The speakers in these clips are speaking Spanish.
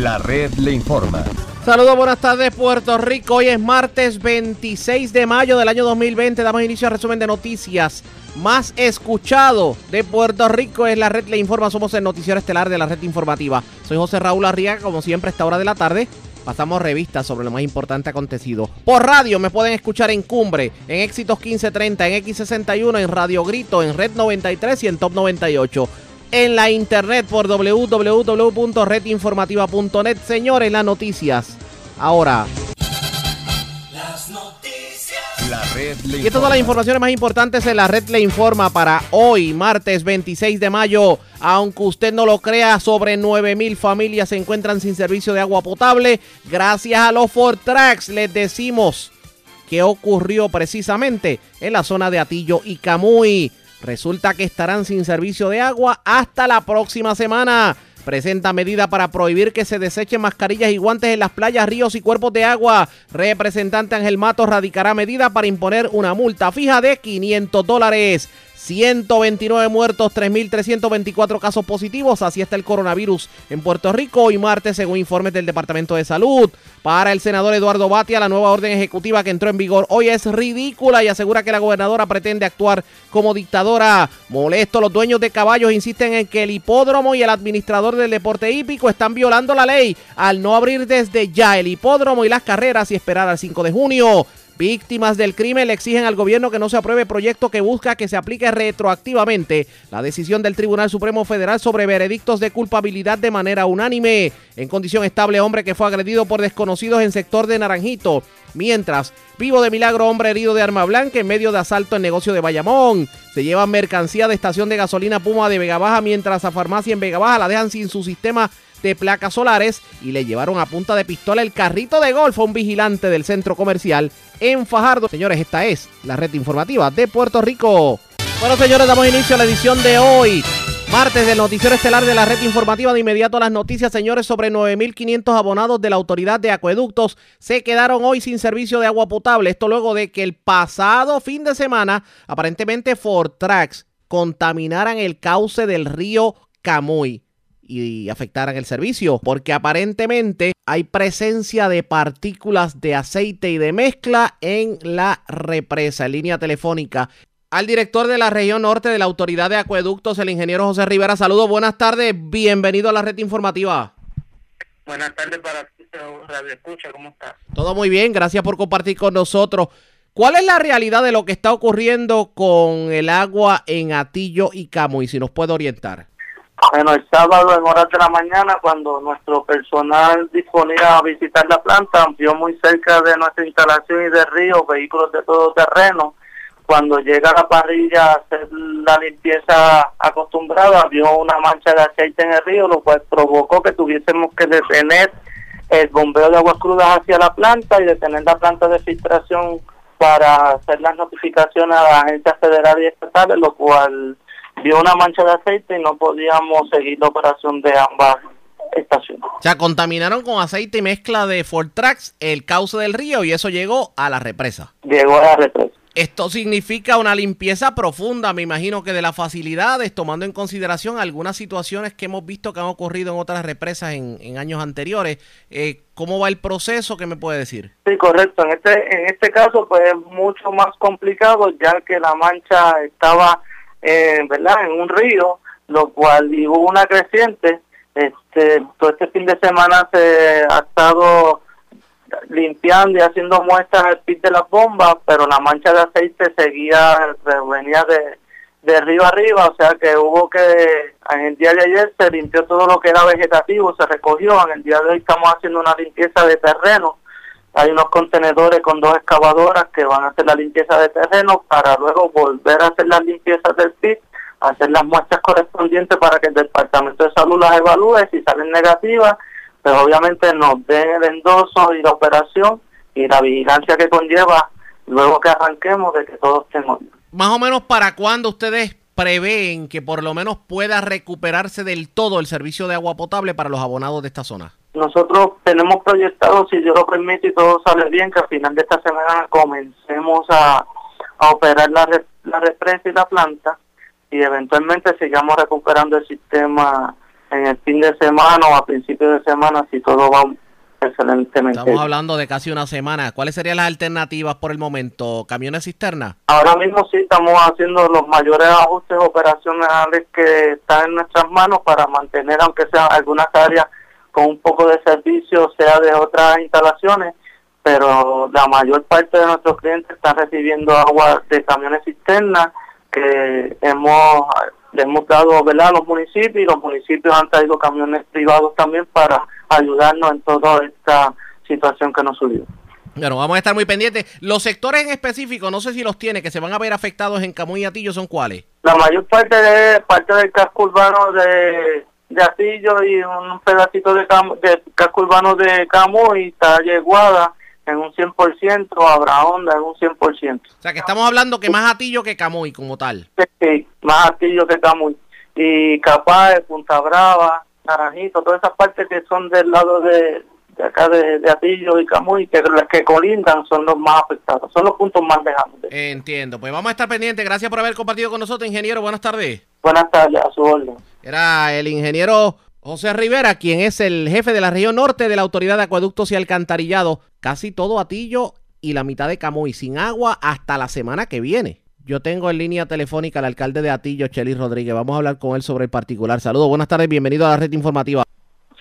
La red le informa. Saludos, buenas tardes Puerto Rico. Hoy es martes 26 de mayo del año 2020. Damos inicio al resumen de noticias más escuchado de Puerto Rico. Es la red le informa. Somos el noticiero estelar de la red informativa. Soy José Raúl Arriaga, como siempre a esta hora de la tarde. Pasamos revistas sobre lo más importante acontecido. Por radio me pueden escuchar en Cumbre, en Éxitos 1530, en X61, en Radio Grito, en Red 93 y en Top 98 en la internet por www.redinformativa.net. Señores, las noticias. Ahora. Las noticias. La red y todas las informaciones más importantes en la red le informa para hoy, martes 26 de mayo. Aunque usted no lo crea, sobre 9000 familias se encuentran sin servicio de agua potable. Gracias a los Fortrax les decimos qué ocurrió precisamente en la zona de Atillo y Camuy. Resulta que estarán sin servicio de agua hasta la próxima semana. Presenta medida para prohibir que se desechen mascarillas y guantes en las playas, ríos y cuerpos de agua. Representante Ángel Matos radicará medida para imponer una multa fija de 500 dólares. 129 muertos, 3.324 casos positivos. Así está el coronavirus en Puerto Rico hoy martes, según informes del Departamento de Salud. Para el senador Eduardo Batia, la nueva orden ejecutiva que entró en vigor hoy es ridícula y asegura que la gobernadora pretende actuar como dictadora. Molesto, los dueños de caballos insisten en que el hipódromo y el administrador del deporte hípico están violando la ley al no abrir desde ya el hipódromo y las carreras y esperar al 5 de junio. Víctimas del crimen le exigen al gobierno que no se apruebe proyecto que busca que se aplique retroactivamente la decisión del Tribunal Supremo Federal sobre veredictos de culpabilidad de manera unánime. En condición estable, hombre que fue agredido por desconocidos en sector de Naranjito. Mientras, vivo de milagro, hombre herido de arma blanca en medio de asalto en negocio de Bayamón. Se lleva mercancía de estación de gasolina Puma de Vega Baja, mientras a farmacia en Vega Baja la dejan sin su sistema de placas solares y le llevaron a punta de pistola el carrito de golf a un vigilante del centro comercial en Fajardo. Señores, esta es la red informativa de Puerto Rico. Bueno, señores, damos inicio a la edición de hoy. Martes del noticiero estelar de la red informativa de inmediato las noticias, señores, sobre 9.500 abonados de la Autoridad de Acueductos se quedaron hoy sin servicio de agua potable. Esto luego de que el pasado fin de semana, aparentemente Fortrax contaminaran el cauce del río Camuy y afectaran el servicio, porque aparentemente hay presencia de partículas de aceite y de mezcla en la represa. En línea telefónica al director de la región norte de la Autoridad de Acueductos, el ingeniero José Rivera. Saludos, buenas tardes, bienvenido a la red informativa. Buenas tardes para Radio Escucha, ¿cómo estás? Todo muy bien, gracias por compartir con nosotros. ¿Cuál es la realidad de lo que está ocurriendo con el agua en Atillo y Camuy? Si nos puede orientar. Bueno, el sábado en horas de la mañana, cuando nuestro personal disponía a visitar la planta, vio muy cerca de nuestra instalación y de río vehículos de todo terreno. Cuando llega a la parrilla a hacer la limpieza acostumbrada, vio una mancha de aceite en el río, lo cual provocó que tuviésemos que detener el bombeo de aguas crudas hacia la planta y detener la planta de filtración para hacer las notificaciones a las agencias federales y estatales, lo cual vio una mancha de aceite y no podíamos seguir la operación de ambas estaciones. O sea, contaminaron con aceite y mezcla de Fortrax el cauce del río y eso llegó a la represa. Llegó a la represa. Esto significa una limpieza profunda, me imagino que de las facilidades, tomando en consideración algunas situaciones que hemos visto que han ocurrido en otras represas en, años anteriores. Eh, ¿Cómo va el proceso? ¿Qué me puede decir? Sí, correcto. En este, en este caso, pues es mucho más complicado, ya que la mancha estaba eh, ¿verdad? en un río, lo cual y hubo una creciente. Este, todo este fin de semana se ha estado limpiando y haciendo muestras al pit de las bombas, pero la mancha de aceite seguía, venía de, de río arriba, o sea que hubo que, en el día de ayer se limpió todo lo que era vegetativo, se recogió, en el día de hoy estamos haciendo una limpieza de terreno, hay unos contenedores con dos excavadoras que van a hacer la limpieza de terreno para luego volver a hacer las limpiezas del PIB, hacer las muestras correspondientes para que el Departamento de Salud las evalúe, si salen negativas, pues obviamente nos den el endoso y la operación y la vigilancia que conlleva luego que arranquemos de que todos estemos Más o menos para cuándo ustedes prevén que por lo menos pueda recuperarse del todo el servicio de agua potable para los abonados de esta zona? Nosotros tenemos proyectado, si Dios lo permite y todo sale bien, que al final de esta semana comencemos a, operar la, la represa y la planta y eventualmente sigamos recuperando el sistema en el fin de semana o a principios de semana si todo va excelentemente. Estamos hablando de casi una semana. ¿Cuáles serían las alternativas por el momento? ¿Camiones cisterna? Ahora mismo sí estamos haciendo los mayores ajustes operacionales que están en nuestras manos para mantener, aunque sean algunas áreas con un poco de servicio, sea de otras instalaciones, pero la mayor parte de nuestros clientes están recibiendo agua de camiones cisterna que hemos hemos dado ¿verdad? a los municipios y los municipios han traído camiones privados también para ayudarnos en toda esta situación que nos subió. Bueno, vamos a estar muy pendientes. Los sectores en específico, no sé si los tiene, que se van a ver afectados en Camuy y Atillo, ¿son cuáles? La mayor parte de parte del casco urbano de, de Atillo y un pedacito de, de casco urbano de Camuy está Yeguada en un 100%, habrá onda en un 100%. O sea, que estamos hablando que más Atillo que Camuy como tal. Sí, más Atillo que Camuy. Y Capaz, Punta Brava, Naranjito, todas esas partes que son del lado de, de acá de, Atillo y Camuy, que las que colindan son los más afectados, son los puntos más lejanos. Entiendo, pues vamos a estar pendientes. Gracias por haber compartido con nosotros, ingeniero. Buenas tardes. Buenas tardes, a su orden. Era el ingeniero José Rivera, quien es el jefe de la región norte de la Autoridad de Acueductos y Alcantarillado, casi todo Atillo y la mitad de Camuy sin agua hasta la semana que viene. Yo tengo en línea telefónica al alcalde de Atillo, Chelis Rodríguez. Vamos a hablar con él sobre el particular. Saludos, buenas tardes, bienvenido a la red informativa.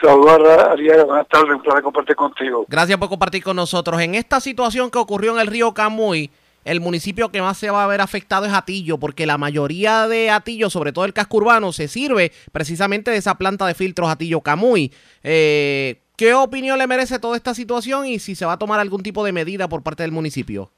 Saludos, Ariel, buenas tardes, un placer compartir contigo. Gracias por compartir con nosotros. En esta situación que ocurrió en el río Camuy, el municipio que más se va a ver afectado es Atillo, porque la mayoría de Atillo, sobre todo el casco urbano, se sirve precisamente de esa planta de filtros Atillo Camuy. Eh, ¿Qué opinión le merece toda esta situación y si se va a tomar algún tipo de medida por parte del municipio?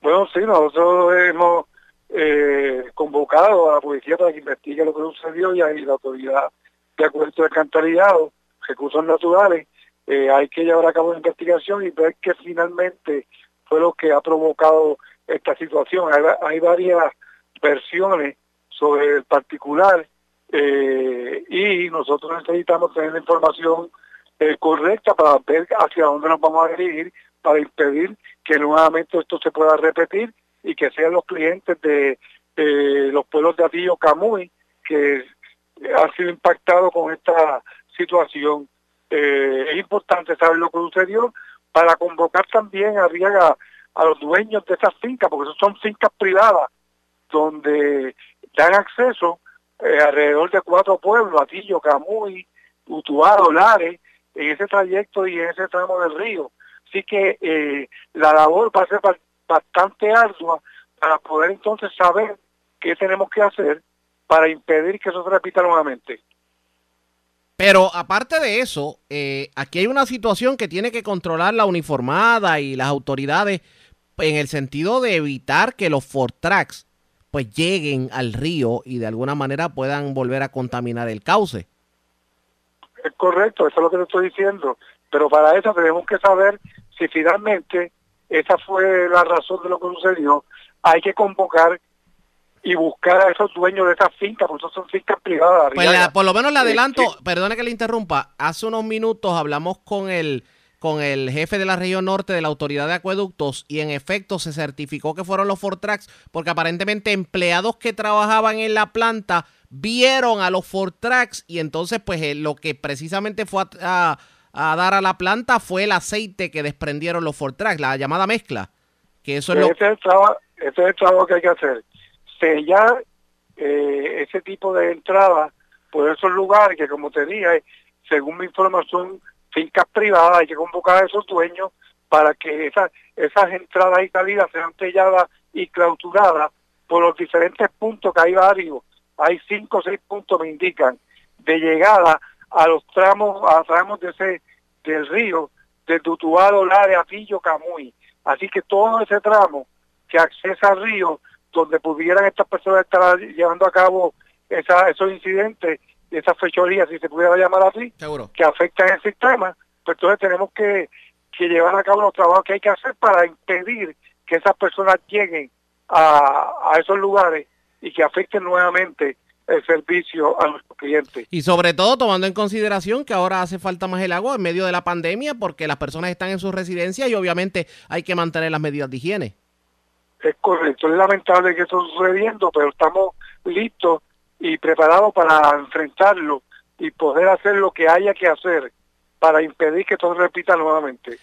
Bueno, sí, nosotros hemos eh, convocado a la policía para que investigue lo que sucedió y ahí la autoridad de acuerdo de alcantarillado, recursos naturales, eh, hay que llevar a cabo una investigación y ver que finalmente fue lo que ha provocado esta situación. Hay, varias versiones sobre el particular eh, y nosotros necesitamos tener la información eh, correcta para ver hacia dónde nos vamos a dirigir para impedir que nuevamente esto se pueda repetir y que sean los clientes de los pueblos de Atillo Camuy que han sido impactados con esta situación. Eh, es importante saber lo que sucedió para convocar también a, a los dueños de esas fincas, porque son fincas privadas, donde dan acceso eh, alrededor de cuatro pueblos, Atillo, Camuy, Utuado, Lares, en ese trayecto y en ese tramo del río. Así que eh, la labor va a ser bastante ardua para poder entonces saber qué tenemos que hacer para impedir que eso se repita nuevamente. Pero aparte de eso, eh, aquí hay una situación que tiene que controlar la uniformada y las autoridades en el sentido de evitar que los Fortrax pues lleguen al río y de alguna manera puedan volver a contaminar el cauce. Es correcto, eso es lo que te estoy diciendo. Pero para eso tenemos que saber si finalmente esa fue la razón de lo que sucedió. Hay que convocar y buscar a esos dueños de esas fincas, porque son fincas privadas. Pues por lo menos le adelanto, perdone que le interrumpa, hace unos minutos hablamos con el con el jefe de la región norte de la autoridad de acueductos y en efecto se certificó que fueron los Fortrax porque aparentemente empleados que trabajaban en la planta vieron a los Fortrax y entonces pues eh, lo que precisamente fue a, dar a la planta fue el aceite que desprendieron los Fortrax, la llamada mezcla. Que eso es lo... ese es el trabajo que hay que hacer sellar eh, ese tipo de entrada por esos lugares que, como te dije, según mi información, fincas privadas, hay que convocar a esos dueños para que esas, entradas y salidas sean selladas y clausuradas por los diferentes puntos que hay varios. Hay cinco o seis puntos, me indican, de llegada a los tramos, a tramos de ese, del río, de Tutuado, La de Atillo, Camuy. Así que todo ese tramo que accesa al río donde pudieran estas personas estar llevando a cabo esa, esos incidentes, esas fechorías, si se pudiera llamar así, que afectan el sistema, pues entonces tenemos que, llevar a cabo los trabajos que hay que hacer para impedir que esas personas lleguen a, a esos lugares y que afecten nuevamente el servicio a nuestros clientes. Y sobre todo tomando en consideración que ahora hace falta más el agua en medio de la pandemia porque las personas están en sus residencias y obviamente hay que mantener las medidas de higiene es correcto, es lamentable que esto sucediendo, pero estamos listos y preparados para enfrentarlo y poder hacer lo que haya que hacer para impedir que todo repita nuevamente.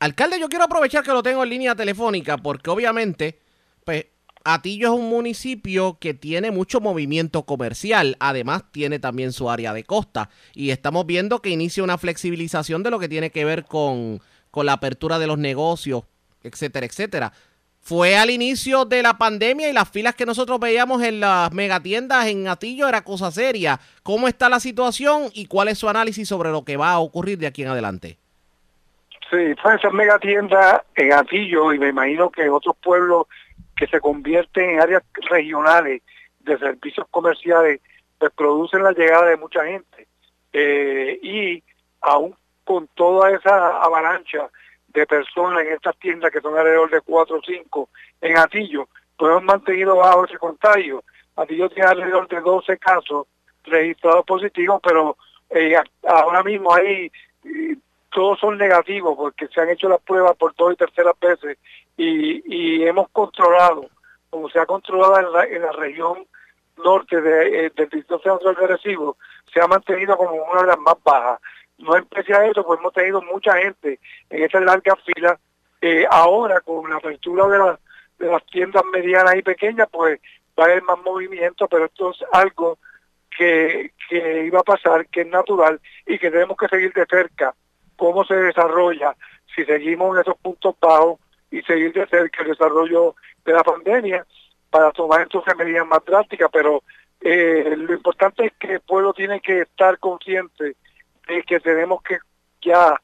Alcalde, yo quiero aprovechar que lo tengo en línea telefónica porque obviamente, pues, Atillo es un municipio que tiene mucho movimiento comercial, además tiene también su área de costa y estamos viendo que inicia una flexibilización de lo que tiene que ver con, con la apertura de los negocios, etcétera, etcétera. Fue al inicio de la pandemia y las filas que nosotros veíamos en las megatiendas en Atillo era cosa seria. ¿Cómo está la situación y cuál es su análisis sobre lo que va a ocurrir de aquí en adelante? Sí, pues esas megatiendas en Atillo y me imagino que en otros pueblos que se convierten en áreas regionales de servicios comerciales, pues producen la llegada de mucha gente. Eh, y aún con toda esa avalancha de personas en estas tiendas que son alrededor de 4 o 5 en Atillo, pues hemos mantenido bajo ese contagio. Atillo tiene alrededor de 12 casos registrados positivos, pero eh, ahora mismo hay todos son negativos porque se han hecho las pruebas por dos y terceras veces y, y hemos controlado, como se ha controlado en la, en la región norte de, eh, del Distrito Central de Recibo, se ha mantenido como una de las más bajas. No empecé a eso, pues hemos tenido mucha gente en esta larga fila. Eh, ahora, con la apertura de, de las tiendas medianas y pequeñas, pues va a haber más movimiento, pero esto es algo que, que iba a pasar, que es natural y que tenemos que seguir de cerca cómo se desarrolla si seguimos en esos puntos bajos y seguir de cerca el desarrollo de la pandemia para tomar entonces medidas más drásticas, pero eh, lo importante es que el pueblo tiene que estar consciente de que tenemos que ya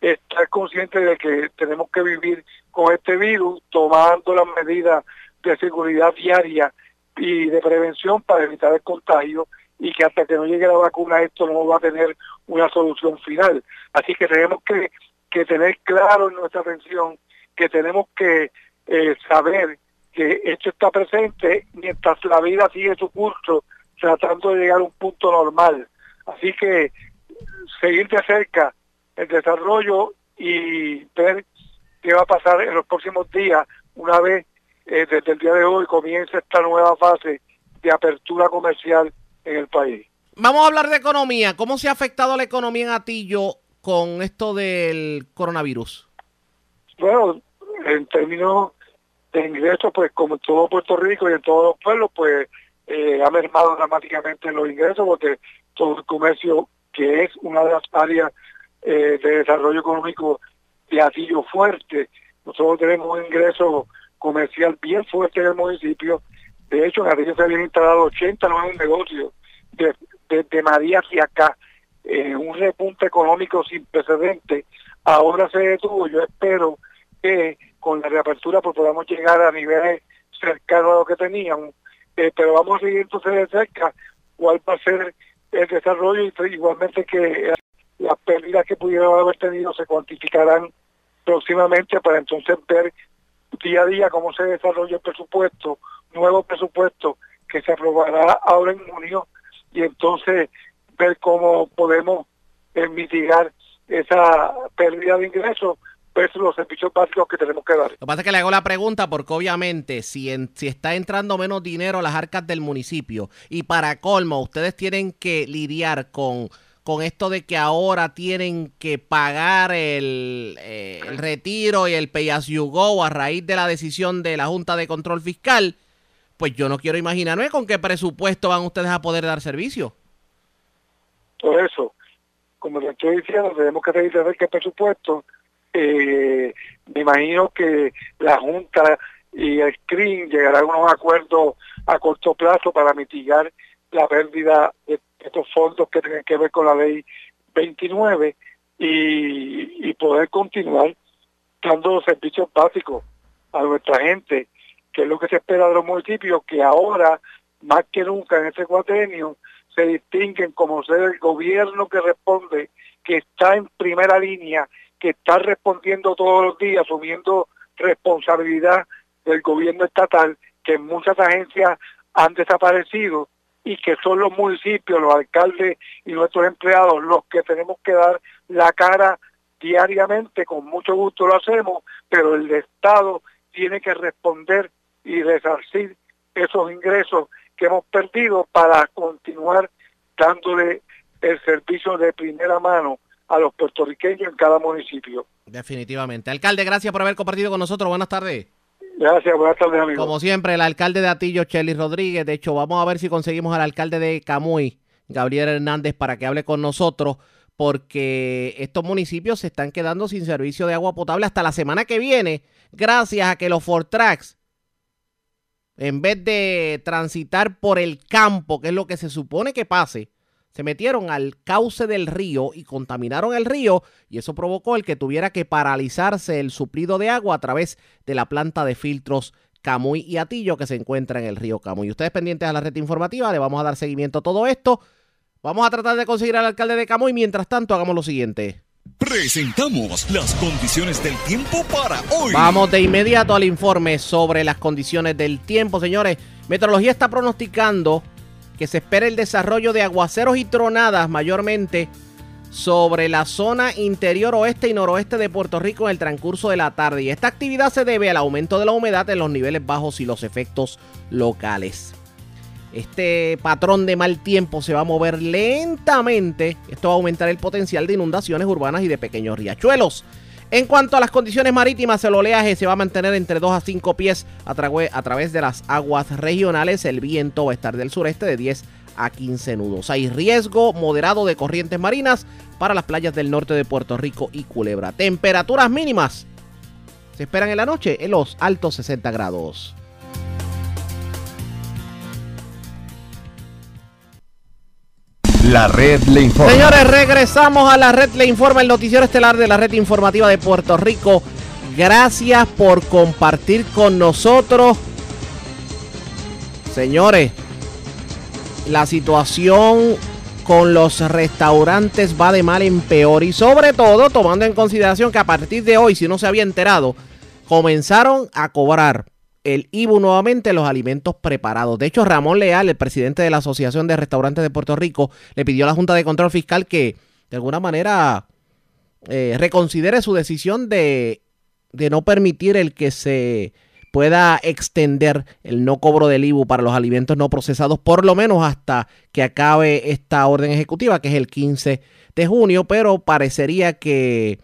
estar consciente de que tenemos que vivir con este virus tomando las medidas de seguridad diaria y de prevención para evitar el contagio y que hasta que no llegue la vacuna esto no va a tener una solución final. Así que tenemos que, que tener claro en nuestra atención que tenemos que eh, saber que esto está presente mientras la vida sigue su curso tratando de llegar a un punto normal. Así que seguir de cerca el desarrollo y ver qué va a pasar en los próximos días una vez eh, desde el día de hoy comience esta nueva fase de apertura comercial en el país. Vamos a hablar de economía. ¿Cómo se ha afectado la economía en Atillo con esto del coronavirus? Bueno, en términos de ingresos, pues como en todo Puerto Rico y en todos los pueblos, pues eh, ha mermado dramáticamente los ingresos porque todo el comercio, que es una de las áreas eh, de desarrollo económico de Atillo fuerte, nosotros tenemos un ingreso comercial bien fuerte en el municipio de hecho, en Atillo se habían instalado 80 nuevos negocios desde María hacia acá, en un repunte económico sin precedentes. Ahora se detuvo. Yo espero que con la reapertura pues podamos llegar a niveles cercanos a lo que teníamos. Eh, pero vamos a seguir entonces de cerca cuál va a ser el desarrollo y igualmente que las pérdidas que pudieran haber tenido se cuantificarán próximamente para entonces ver día a día cómo se desarrolla el presupuesto nuevo presupuesto que se aprobará ahora en junio y entonces ver cómo podemos eh, mitigar esa pérdida de ingresos versus los servicios básicos que tenemos que dar. Lo que pasa es que le hago la pregunta porque obviamente si, en, si está entrando menos dinero a las arcas del municipio y para colmo ustedes tienen que lidiar con con esto de que ahora tienen que pagar el, eh, el retiro y el pay as you go a raíz de la decisión de la Junta de Control Fiscal, pues yo no quiero imaginarme con qué presupuesto van ustedes a poder dar servicio. Por eso, como le estoy diciendo, tenemos que de qué presupuesto. Eh, me imagino que la Junta y el CRIM llegarán a unos acuerdos a corto plazo para mitigar la pérdida de estos fondos que tienen que ver con la ley 29 y, poder continuar dando servicios básicos a nuestra gente que es lo que se espera de los municipios, que ahora, más que nunca en este cuatrenio, se distinguen como ser el gobierno que responde, que está en primera línea, que está respondiendo todos los días, asumiendo responsabilidad del gobierno estatal, que muchas agencias han desaparecido y que son los municipios, los alcaldes y nuestros empleados los que tenemos que dar la cara diariamente, con mucho gusto lo hacemos, pero el Estado tiene que responder y resarcir esos ingresos que hemos perdido para continuar dándole el servicio de primera mano a los puertorriqueños en cada municipio. Definitivamente. Alcalde, gracias por haber compartido con nosotros. Buenas tardes. Gracias, buenas tardes, amigo. Como siempre, el alcalde de Atillo, Chelly Rodríguez. De hecho, vamos a ver si conseguimos al alcalde de Camuy, Gabriel Hernández, para que hable con nosotros, porque estos municipios se están quedando sin servicio de agua potable hasta la semana que viene, gracias a que los Fortrax, en vez de transitar por el campo, que es lo que se supone que pase, se metieron al cauce del río y contaminaron el río y eso provocó el que tuviera que paralizarse el suplido de agua a través de la planta de filtros Camuy y Atillo que se encuentra en el río Camuy. Ustedes pendientes a la red informativa, le vamos a dar seguimiento a todo esto. Vamos a tratar de conseguir al alcalde de Camuy. Mientras tanto, hagamos lo siguiente. Presentamos las condiciones del tiempo para hoy. Vamos de inmediato al informe sobre las condiciones del tiempo, señores. Meteorología está pronosticando que se espera el desarrollo de aguaceros y tronadas mayormente sobre la zona interior oeste y noroeste de Puerto Rico en el transcurso de la tarde. Y esta actividad se debe al aumento de la humedad en los niveles bajos y los efectos locales. Este patrón de mal tiempo se va a mover lentamente. Esto va a aumentar el potencial de inundaciones urbanas y de pequeños riachuelos. En cuanto a las condiciones marítimas, el oleaje se va a mantener entre 2 a 5 pies a, a, través de las aguas regionales. El viento va a estar del sureste de 10 a 15 nudos. Hay riesgo moderado de corrientes marinas para las playas del norte de Puerto Rico y Culebra. Temperaturas mínimas se esperan en la noche en los altos 60 grados. La red le informa. Señores, regresamos a la red le informa, el noticiero estelar de la red informativa de Puerto Rico. Gracias por compartir con nosotros. Señores, la situación con los restaurantes va de mal en peor y sobre todo tomando en consideración que a partir de hoy, si no se había enterado, comenzaron a cobrar el IBU nuevamente los alimentos preparados. De hecho, Ramón Leal, el presidente de la Asociación de Restaurantes de Puerto Rico, le pidió a la Junta de Control Fiscal que de alguna manera eh, reconsidere su decisión de, de no permitir el que se pueda extender el no cobro del IBU para los alimentos no procesados, por lo menos hasta que acabe esta orden ejecutiva, que es el 15 de junio, pero parecería que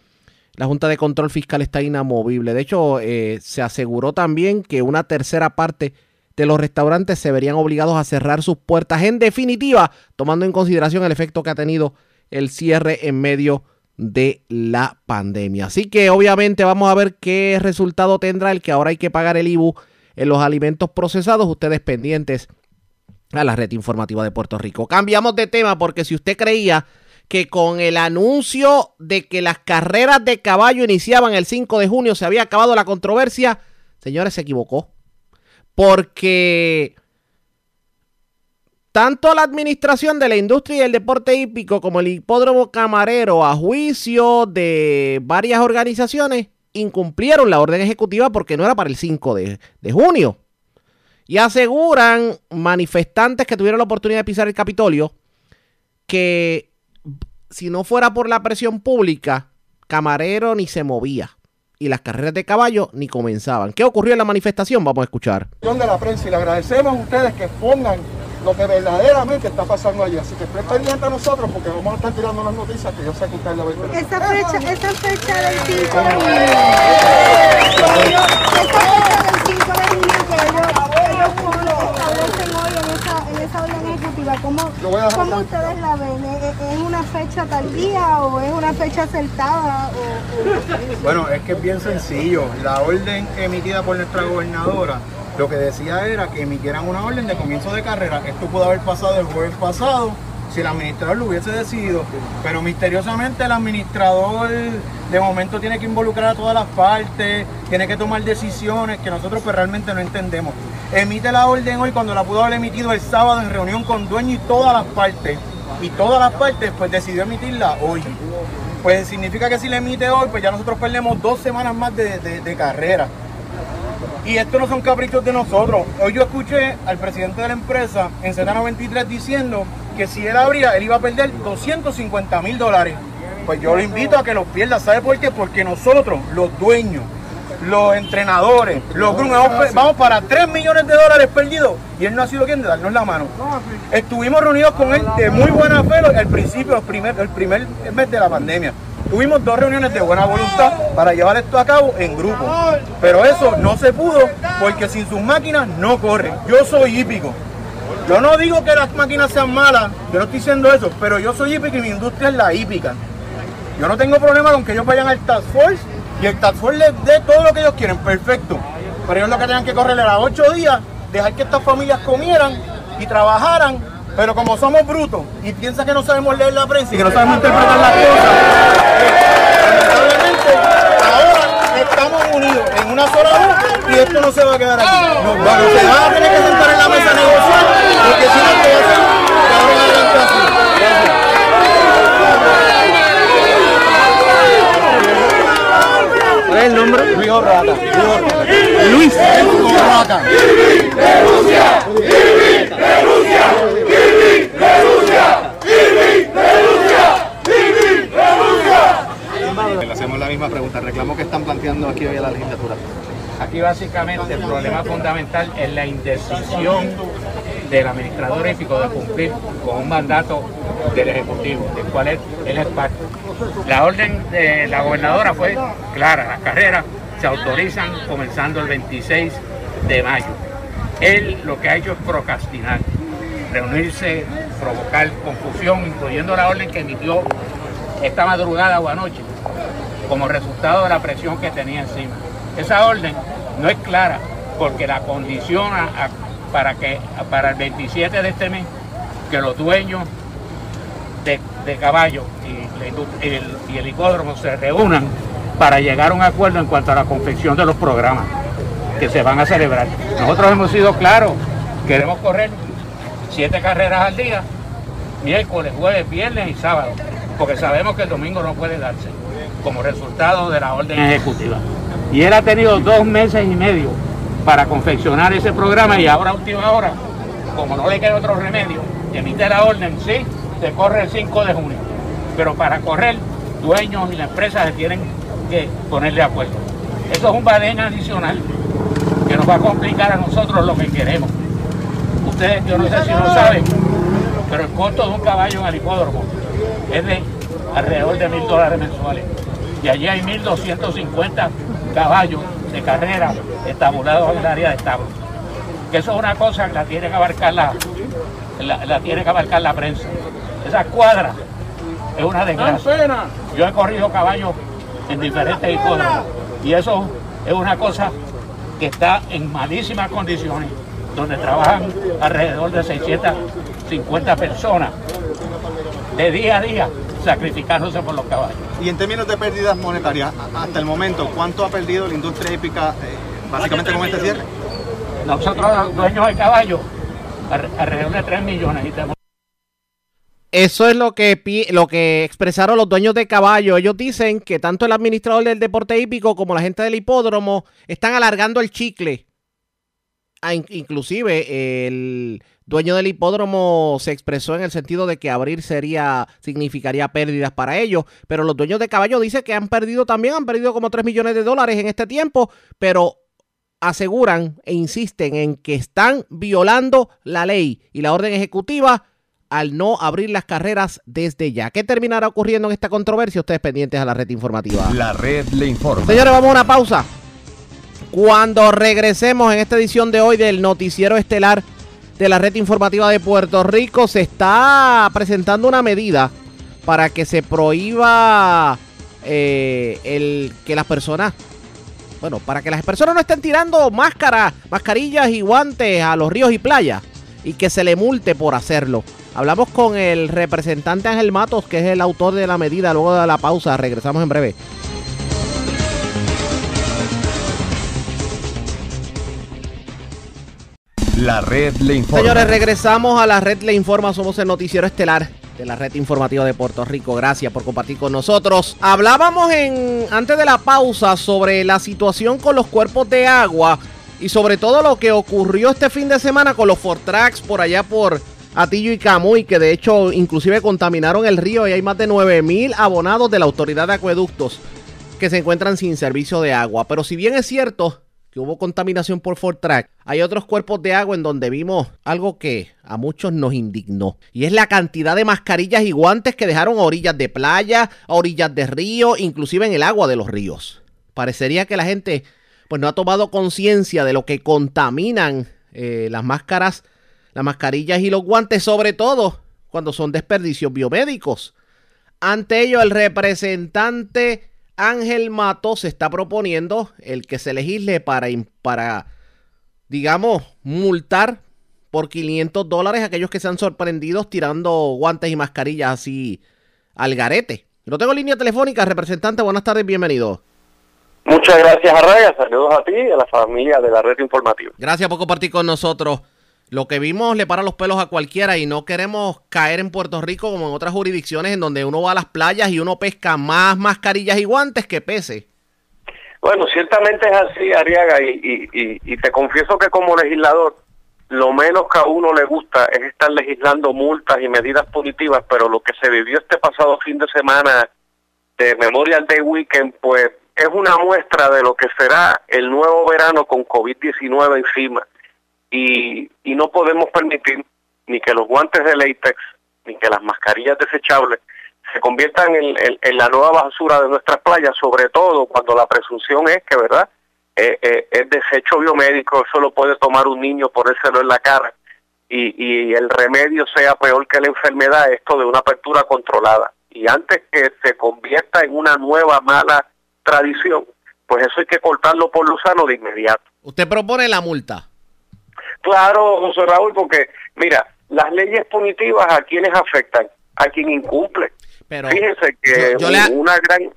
la Junta de Control Fiscal está inamovible. De hecho, eh, se aseguró también que una tercera parte de los restaurantes se verían obligados a cerrar sus puertas en definitiva, tomando en consideración el efecto que ha tenido el cierre en medio de la pandemia. Así que obviamente vamos a ver qué resultado tendrá el que ahora hay que pagar el IBU en los alimentos procesados. Ustedes pendientes a la red informativa de Puerto Rico. Cambiamos de tema porque si usted creía que con el anuncio de que las carreras de caballo iniciaban el 5 de junio se había acabado la controversia. Señores, se equivocó. Porque tanto la administración de la industria y el deporte hípico como el hipódromo camarero, a juicio de varias organizaciones, incumplieron la orden ejecutiva porque no era para el 5 de, de junio. Y aseguran manifestantes que tuvieron la oportunidad de pisar el Capitolio que si no fuera por la presión pública, Camarero ni se movía y las carreras de caballo ni comenzaban. ¿Qué ocurrió en la manifestación? Vamos a escuchar. De la prensa y le agradecemos a ustedes que pongan lo que verdaderamente está pasando allí. Así que estén pendientes a nosotros porque vamos a estar tirando las noticias que yo sé que ustedes la ven. Esa fecha, esa fecha del 5 de junio. Esa fecha del 5 de junio que ellos, establecen hoy en esa, en esa orden ejecutiva. ¿Cómo, ¿cómo ustedes la ven? ¿Es una fecha tardía o es una fecha acertada? O, Bueno, es que es bien sencillo. La orden emitida por nuestra gobernadora lo que decía era que emitieran una orden de comienzo de carrera. Esto pudo haber pasado el jueves pasado si el administrador lo hubiese decidido, pero misteriosamente el administrador de momento tiene que involucrar a todas las partes, tiene que tomar decisiones que nosotros pues realmente no entendemos. Emite la orden hoy cuando la pudo haber emitido el sábado en reunión con dueños y todas las partes, y todas las partes pues decidió emitirla hoy. Pues significa que si la emite hoy, pues ya nosotros perdemos dos semanas más de, de carrera. Y esto no son caprichos de nosotros. Hoy yo escuché al presidente de la empresa en Z93 diciendo que si él abría, él iba a perder 250 mil dólares. Pues yo lo invito a que los pierda. ¿Sabe por qué? Porque nosotros, los dueños, los entrenadores, los grupos, vamos, para 3 millones de dólares perdidos y él no ha sido quien de darnos la mano. Estuvimos reunidos con él de muy buena fe al principio, el primer, mes de la pandemia. Tuvimos dos reuniones de buena voluntad para llevar esto a cabo en grupo, pero eso no se pudo porque sin sus máquinas no corren. Yo soy hípico. Yo no digo que las máquinas sean malas, yo no estoy diciendo eso, pero yo soy hípico y mi industria es la hípica. Yo no tengo problema con que ellos vayan al Task Force y el Task Force les dé todo lo que ellos quieren, perfecto. Pero ellos lo que tenían que correr era ocho días, dejar que estas familias comieran y trabajaran, pero como somos brutos y piensan que no sabemos leer la prensa y que no sabemos interpretar las cosas, una sola voz y esto no se va a quedar aquí. Nos vamos, se van a tener que sentar en la mesa a negociar porque si no, esto va a ser así. ¿Cuál es el nombre? Luis Orrata. Luis Orrata. Le hacemos la misma pregunta, reclamo que están planteando aquí hoy a la legislatura. Aquí básicamente el problema fundamental es la indecisión del administrador ético de cumplir con un mandato del Ejecutivo, del cual él, es parte. La orden de la gobernadora fue clara, las carreras se autorizan comenzando el 26 de mayo. Él lo que ha hecho es procrastinar, reunirse, provocar confusión, incluyendo la orden que emitió esta madrugada o anoche, como resultado de la presión que tenía encima. Esa orden no es clara porque la condiciona para que para el 27 de este mes que los dueños de, de caballos y, el, hipódromo se reúnan para llegar a un acuerdo en cuanto a la confección de los programas que se van a celebrar. Nosotros hemos sido claros, queremos correr siete carreras al día, miércoles, jueves, viernes y sábado, porque sabemos que el domingo no puede darse como resultado de la orden ejecutiva. Y él ha tenido dos meses y medio para confeccionar ese programa y ahora última hora, como no le queda otro remedio, emite la orden, sí, se corre el 5 de junio. Pero para correr, dueños y la empresa se tienen que poner de acuerdo. Eso es un badén adicional que nos va a complicar a nosotros lo que queremos. Ustedes, yo no sé si lo saben, pero el costo de un caballo en el hipódromo es de alrededor de mil dólares mensuales. Y allí hay 1.250 caballos de carrera estabulados en el área de establo. Que eso es una cosa que la tiene que abarcar la, la, tiene que abarcar la prensa. Esa cuadra es una desgracia. Yo he corrido caballos en diferentes hipódromos y eso es una cosa que está en malísimas condiciones, donde trabajan alrededor de 650 personas de día a día sacrificándose por los caballos. Y en términos de pérdidas monetarias, hasta el momento, ¿cuánto ha perdido la industria hípica eh, básicamente con este cierre? Nosotros, dueños de caballos, alrededor de 3 millones. Eso es lo que, lo que expresaron los dueños de caballos. Ellos dicen que tanto el administrador del deporte hípico como la gente del hipódromo están alargando el chicle. Ah, inclusive el dueño del hipódromo se expresó en el sentido de que abrir sería significaría pérdidas para ellos, pero los dueños de caballo dicen que han perdido también, han perdido como 3 millones de dólares en este tiempo, pero aseguran e insisten en que están violando la ley y la orden ejecutiva al no abrir las carreras desde ya. ¿Qué terminará ocurriendo en esta controversia? Ustedes pendientes a la red informativa. La red le informa. Señores, vamos a una pausa. Cuando regresemos en esta edición de hoy del noticiero estelar de la red informativa de Puerto Rico se está presentando una medida para que se prohíba eh, el que las personas, bueno, para que las personas no estén tirando máscaras, mascarillas y guantes a los ríos y playas y que se le multe por hacerlo. Hablamos con el representante Ángel Matos, que es el autor de la medida, luego de la pausa. Regresamos en breve. La red le informa. Señores, regresamos a la red le informa. Somos el noticiero estelar de la red informativa de Puerto Rico. Gracias por compartir con nosotros. Hablábamos en antes de la pausa sobre la situación con los cuerpos de agua y sobre todo lo que ocurrió este fin de semana con los Fortrax por allá por Atillo y Camuy, que de hecho inclusive contaminaron el río y hay más de 9 mil abonados de la Autoridad de Acueductos que se encuentran sin servicio de agua. Pero si bien es cierto que hubo contaminación por Fortrack, hay otros cuerpos de agua en donde vimos algo que a muchos nos indignó. Y es la cantidad de mascarillas y guantes que dejaron a orillas de playa, a orillas de río, inclusive en el agua de los ríos. Parecería que la gente pues no ha tomado conciencia de lo que contaminan eh, las máscaras, las mascarillas y los guantes, sobre todo cuando son desperdicios biomédicos. Ante ello, el representante Ángel Mato se está proponiendo el que se legisle para, para digamos, multar por 500 dólares a aquellos que se han sorprendido tirando guantes y mascarillas así al garete. No tengo línea telefónica, representante, buenas tardes, bienvenido. Muchas gracias, Arraya. Saludos a ti y a la familia de la red informativa. Gracias por compartir con nosotros. Lo que vimos le para los pelos a cualquiera y no queremos caer en Puerto Rico como en otras jurisdicciones en donde uno va a las playas y uno pesca más mascarillas y guantes que pese. Bueno, ciertamente es así, Ariaga, y, te confieso que como legislador, lo menos que a uno le gusta es estar legislando multas y medidas punitivas, pero lo que se vivió este pasado fin de semana de Memorial Day Weekend, pues es una muestra de lo que será el nuevo verano con COVID-19 encima. Y, y no podemos permitir ni que los guantes de látex ni que las mascarillas desechables se conviertan en, la nueva basura de nuestras playas, sobre todo cuando la presunción es que, ¿verdad?, eh, eh, es desecho biomédico, eso lo puede tomar un niño, ponérselo en la cara y, y el remedio sea peor que la enfermedad, esto de una apertura controlada. Y antes que se convierta en una nueva mala tradición, pues eso hay que cortarlo por lo sano de inmediato. ¿Usted propone la multa? Claro, José Raúl, porque mira, las leyes punitivas a quienes afectan, a quien incumple. Pero Fíjense que una gran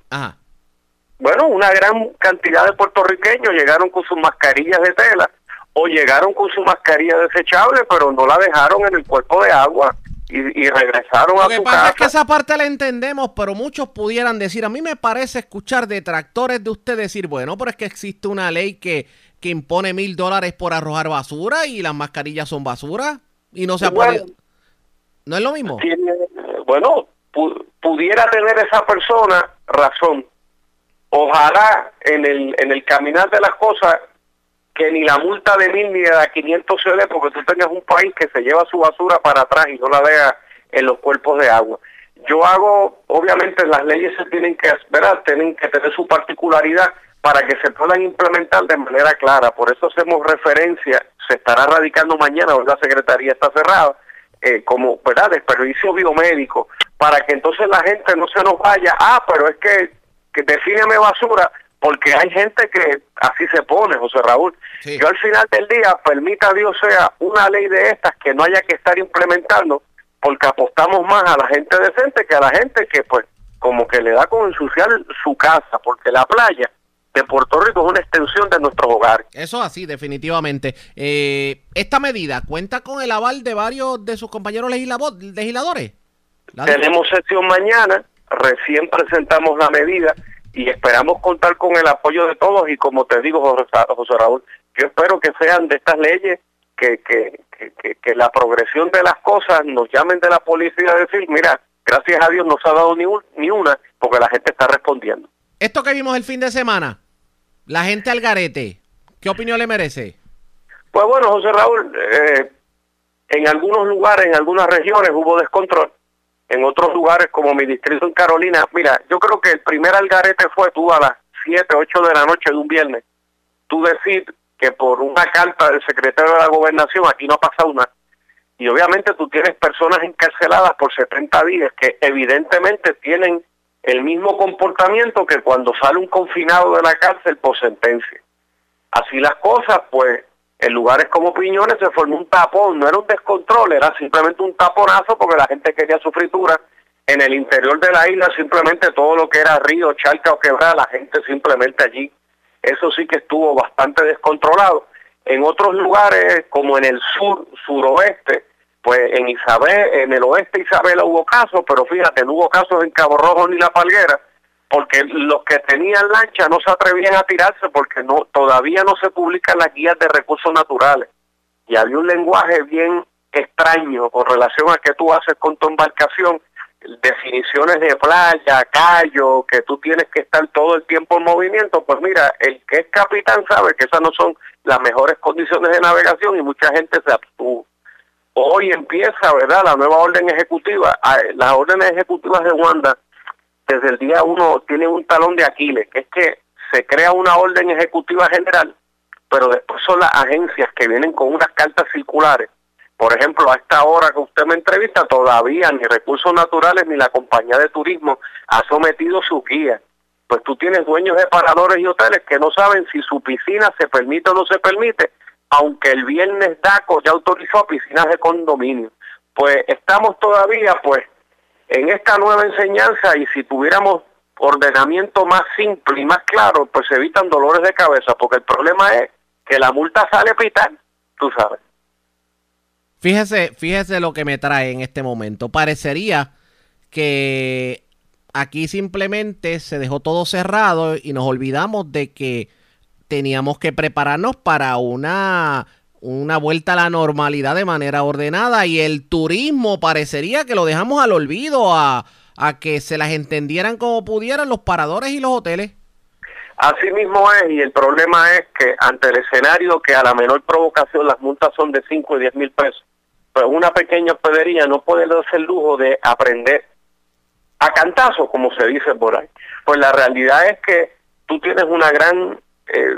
bueno, una gran cantidad de puertorriqueños llegaron con sus mascarillas de tela o llegaron con su mascarilla desechable, pero no la dejaron en el cuerpo de agua y, regresaron a su casa. Lo que pasa es que esa parte la entendemos, pero muchos pudieran decir, a mí me parece escuchar detractores de usted decir, bueno, pero es que existe una ley que que impone mil dólares por arrojar basura y las mascarillas son basura y no se ha podido. ¿No es lo mismo? bueno, pudiera tener esa persona razón. Ojalá en el, en el caminar de las cosas que ni la multa de mil ni de la 500 se dé porque tú tengas un país que se lleva su basura para atrás y no la vea en los cuerpos de agua. Yo hago, obviamente las leyes se tienen que esperar, tienen que tener su particularidad, para que se puedan implementar de manera clara. Por eso hacemos referencia, se estará radicando mañana, la Secretaría está cerrada, eh, como, ¿verdad?, desperdicio biomédico, para que entonces la gente no se nos vaya, ah, pero es que, que defíneme basura, porque hay gente que así se pone, José Raúl. Yo al final del día, permita Dios sea una ley de estas que no haya que estar implementando, porque apostamos más a la gente decente que a la gente que, pues, como que le da con ensuciar su casa, porque la playa de Puerto Rico es una extensión de nuestro hogar. Eso así, definitivamente. Eh, ¿Esta medida cuenta con el aval de varios de sus compañeros legisladores? Tenemos sesión mañana, recién presentamos la medida y esperamos contar con el apoyo de todos y como te digo, José, Raúl, yo espero que sean de estas leyes que, que, que, que, la progresión de las cosas nos llamen de la policía a decir, mira, gracias a Dios no se ha dado ni, ni una porque la gente está respondiendo. Esto que vimos el fin de semana, la gente al garete, ¿qué opinión le merece? Pues bueno, José Raúl, eh, en algunos lugares, en algunas regiones hubo descontrol. En otros lugares, como mi distrito en Carolina, mira, yo creo que el primer algarete fue tú a las 7, 8 de la noche de un viernes. Tú decir que por una carta del secretario de la gobernación aquí no ha pasado nada. Y obviamente tú tienes personas encarceladas por 70 días que evidentemente tienen el mismo comportamiento que cuando sale un confinado de la cárcel por sentencia. Así las cosas, pues en lugares como Piñones se formó un tapón, no era un descontrol, era simplemente un taponazo porque la gente quería su fritura. En el interior de la isla simplemente todo lo que era río, charca o quebrada, la gente simplemente allí, eso sí que estuvo bastante descontrolado. En otros lugares, como en el sur, suroeste, pues en Isabel, en el oeste de Isabela hubo casos, pero fíjate, no hubo casos en Cabo Rojo ni La Palguera, porque los que tenían lancha no se atrevían a tirarse porque no todavía no se publican las guías de recursos naturales. Y había un lenguaje bien extraño con relación a qué tú haces con tu embarcación definiciones de playa, callo, que tú tienes que estar todo el tiempo en movimiento, pues mira, el que es capitán sabe que esas no son las mejores condiciones de navegación y mucha gente se abstuvo. Hoy empieza, ¿verdad?, la nueva orden ejecutiva. Las órdenes ejecutivas de Wanda, desde el día uno, tienen un talón de Aquiles, que es que se crea una orden ejecutiva general, pero después son las agencias que vienen con unas cartas circulares por ejemplo, a esta hora que usted me entrevista, todavía ni Recursos Naturales ni la compañía de turismo ha sometido su guía. Pues tú tienes dueños de paradores y hoteles que no saben si su piscina se permite o no se permite, aunque el viernes DACO ya autorizó piscinas de condominio. Pues estamos todavía, pues, en esta nueva enseñanza y si tuviéramos ordenamiento más simple y más claro, pues se evitan dolores de cabeza, porque el problema es que la multa sale a pitar, tú sabes. Fíjese, fíjese lo que me trae en este momento. Parecería que aquí simplemente se dejó todo cerrado y nos olvidamos de que teníamos que prepararnos para una, una vuelta a la normalidad de manera ordenada y el turismo parecería que lo dejamos al olvido, a, a que se las entendieran como pudieran los paradores y los hoteles. Así mismo es, y el problema es que ante el escenario que a la menor provocación las multas son de 5 y 10 mil pesos, pues una pequeña hospedería no puede darse el lujo de aprender a cantazo, como se dice por ahí. Pues la realidad es que tú tienes una gran eh,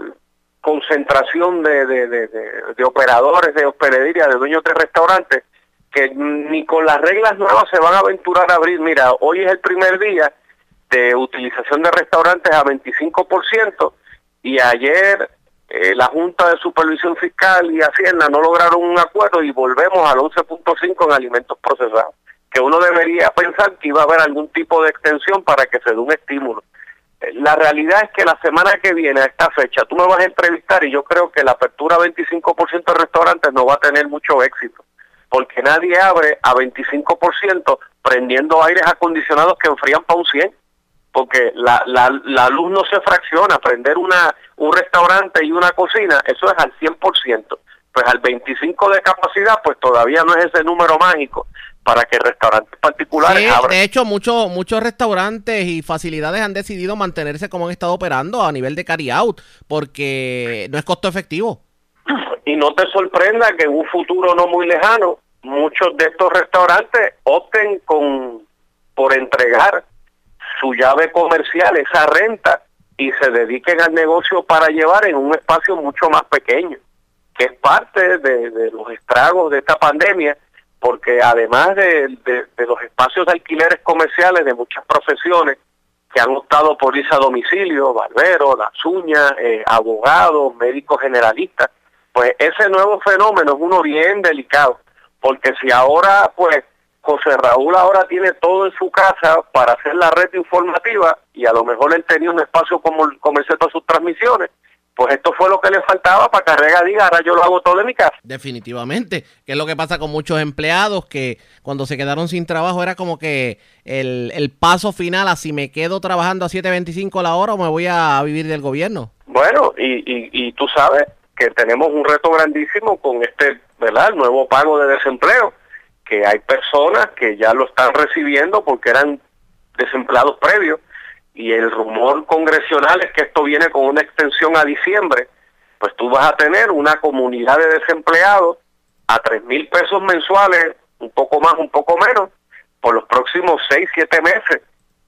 concentración de, de, de, operadores de hospedería, de dueños de restaurantes, que ni con las reglas nuevas se van a aventurar a abrir. Mira, hoy es el primer día de utilización de restaurantes a 25% y ayer eh, la Junta de Supervisión Fiscal y Hacienda no lograron un acuerdo y volvemos al 11.5 en alimentos procesados, que uno debería pensar que iba a haber algún tipo de extensión para que se dé un estímulo. La realidad es que la semana que viene, a esta fecha, tú me vas a entrevistar y yo creo que la apertura a 25% de restaurantes no va a tener mucho éxito, porque nadie abre a 25% prendiendo aires acondicionados que enfrían para un 100 porque la, la, la luz no se fracciona, prender una, un restaurante y una cocina, eso es al 100%, pues al 25% de capacidad, pues todavía no es ese número mágico para que restaurantes particulares abran. De hecho, muchos muchos restaurantes y facilidades han decidido mantenerse como han estado operando a nivel de carry out, porque no es costo efectivo. Y no te sorprenda que en un futuro no muy lejano, muchos de estos restaurantes opten con por entregar su llave comercial, esa renta, y se dediquen al negocio para llevar en un espacio mucho más pequeño, que es parte de, los estragos de esta pandemia, porque además de, los espacios de alquileres comerciales de muchas profesiones que han optado por irse a domicilio, barberos, las uñas, eh, abogados, médicos generalistas, pues ese nuevo fenómeno es uno bien delicado, porque si ahora pues José Raúl ahora tiene todo en su casa para hacer la red informativa y a lo mejor él tenía un espacio como comercial para sus transmisiones. Pues esto fue lo que le faltaba para que Arrega diga, ahora yo lo hago todo de mi casa. Definitivamente, que es lo que pasa con muchos empleados que cuando se quedaron sin trabajo era como que el, el paso final a si me quedo trabajando a 7.25 la hora o me voy a vivir del gobierno. Bueno, y, y, y tú sabes que tenemos un reto grandísimo con este, ¿verdad? El nuevo pago de desempleo que hay personas que ya lo están recibiendo porque eran desempleados previos y el rumor congresional es que esto viene con una extensión a diciembre, pues tú vas a tener una comunidad de desempleados a tres mil pesos mensuales, un poco más, un poco menos, por los próximos seis, siete meses.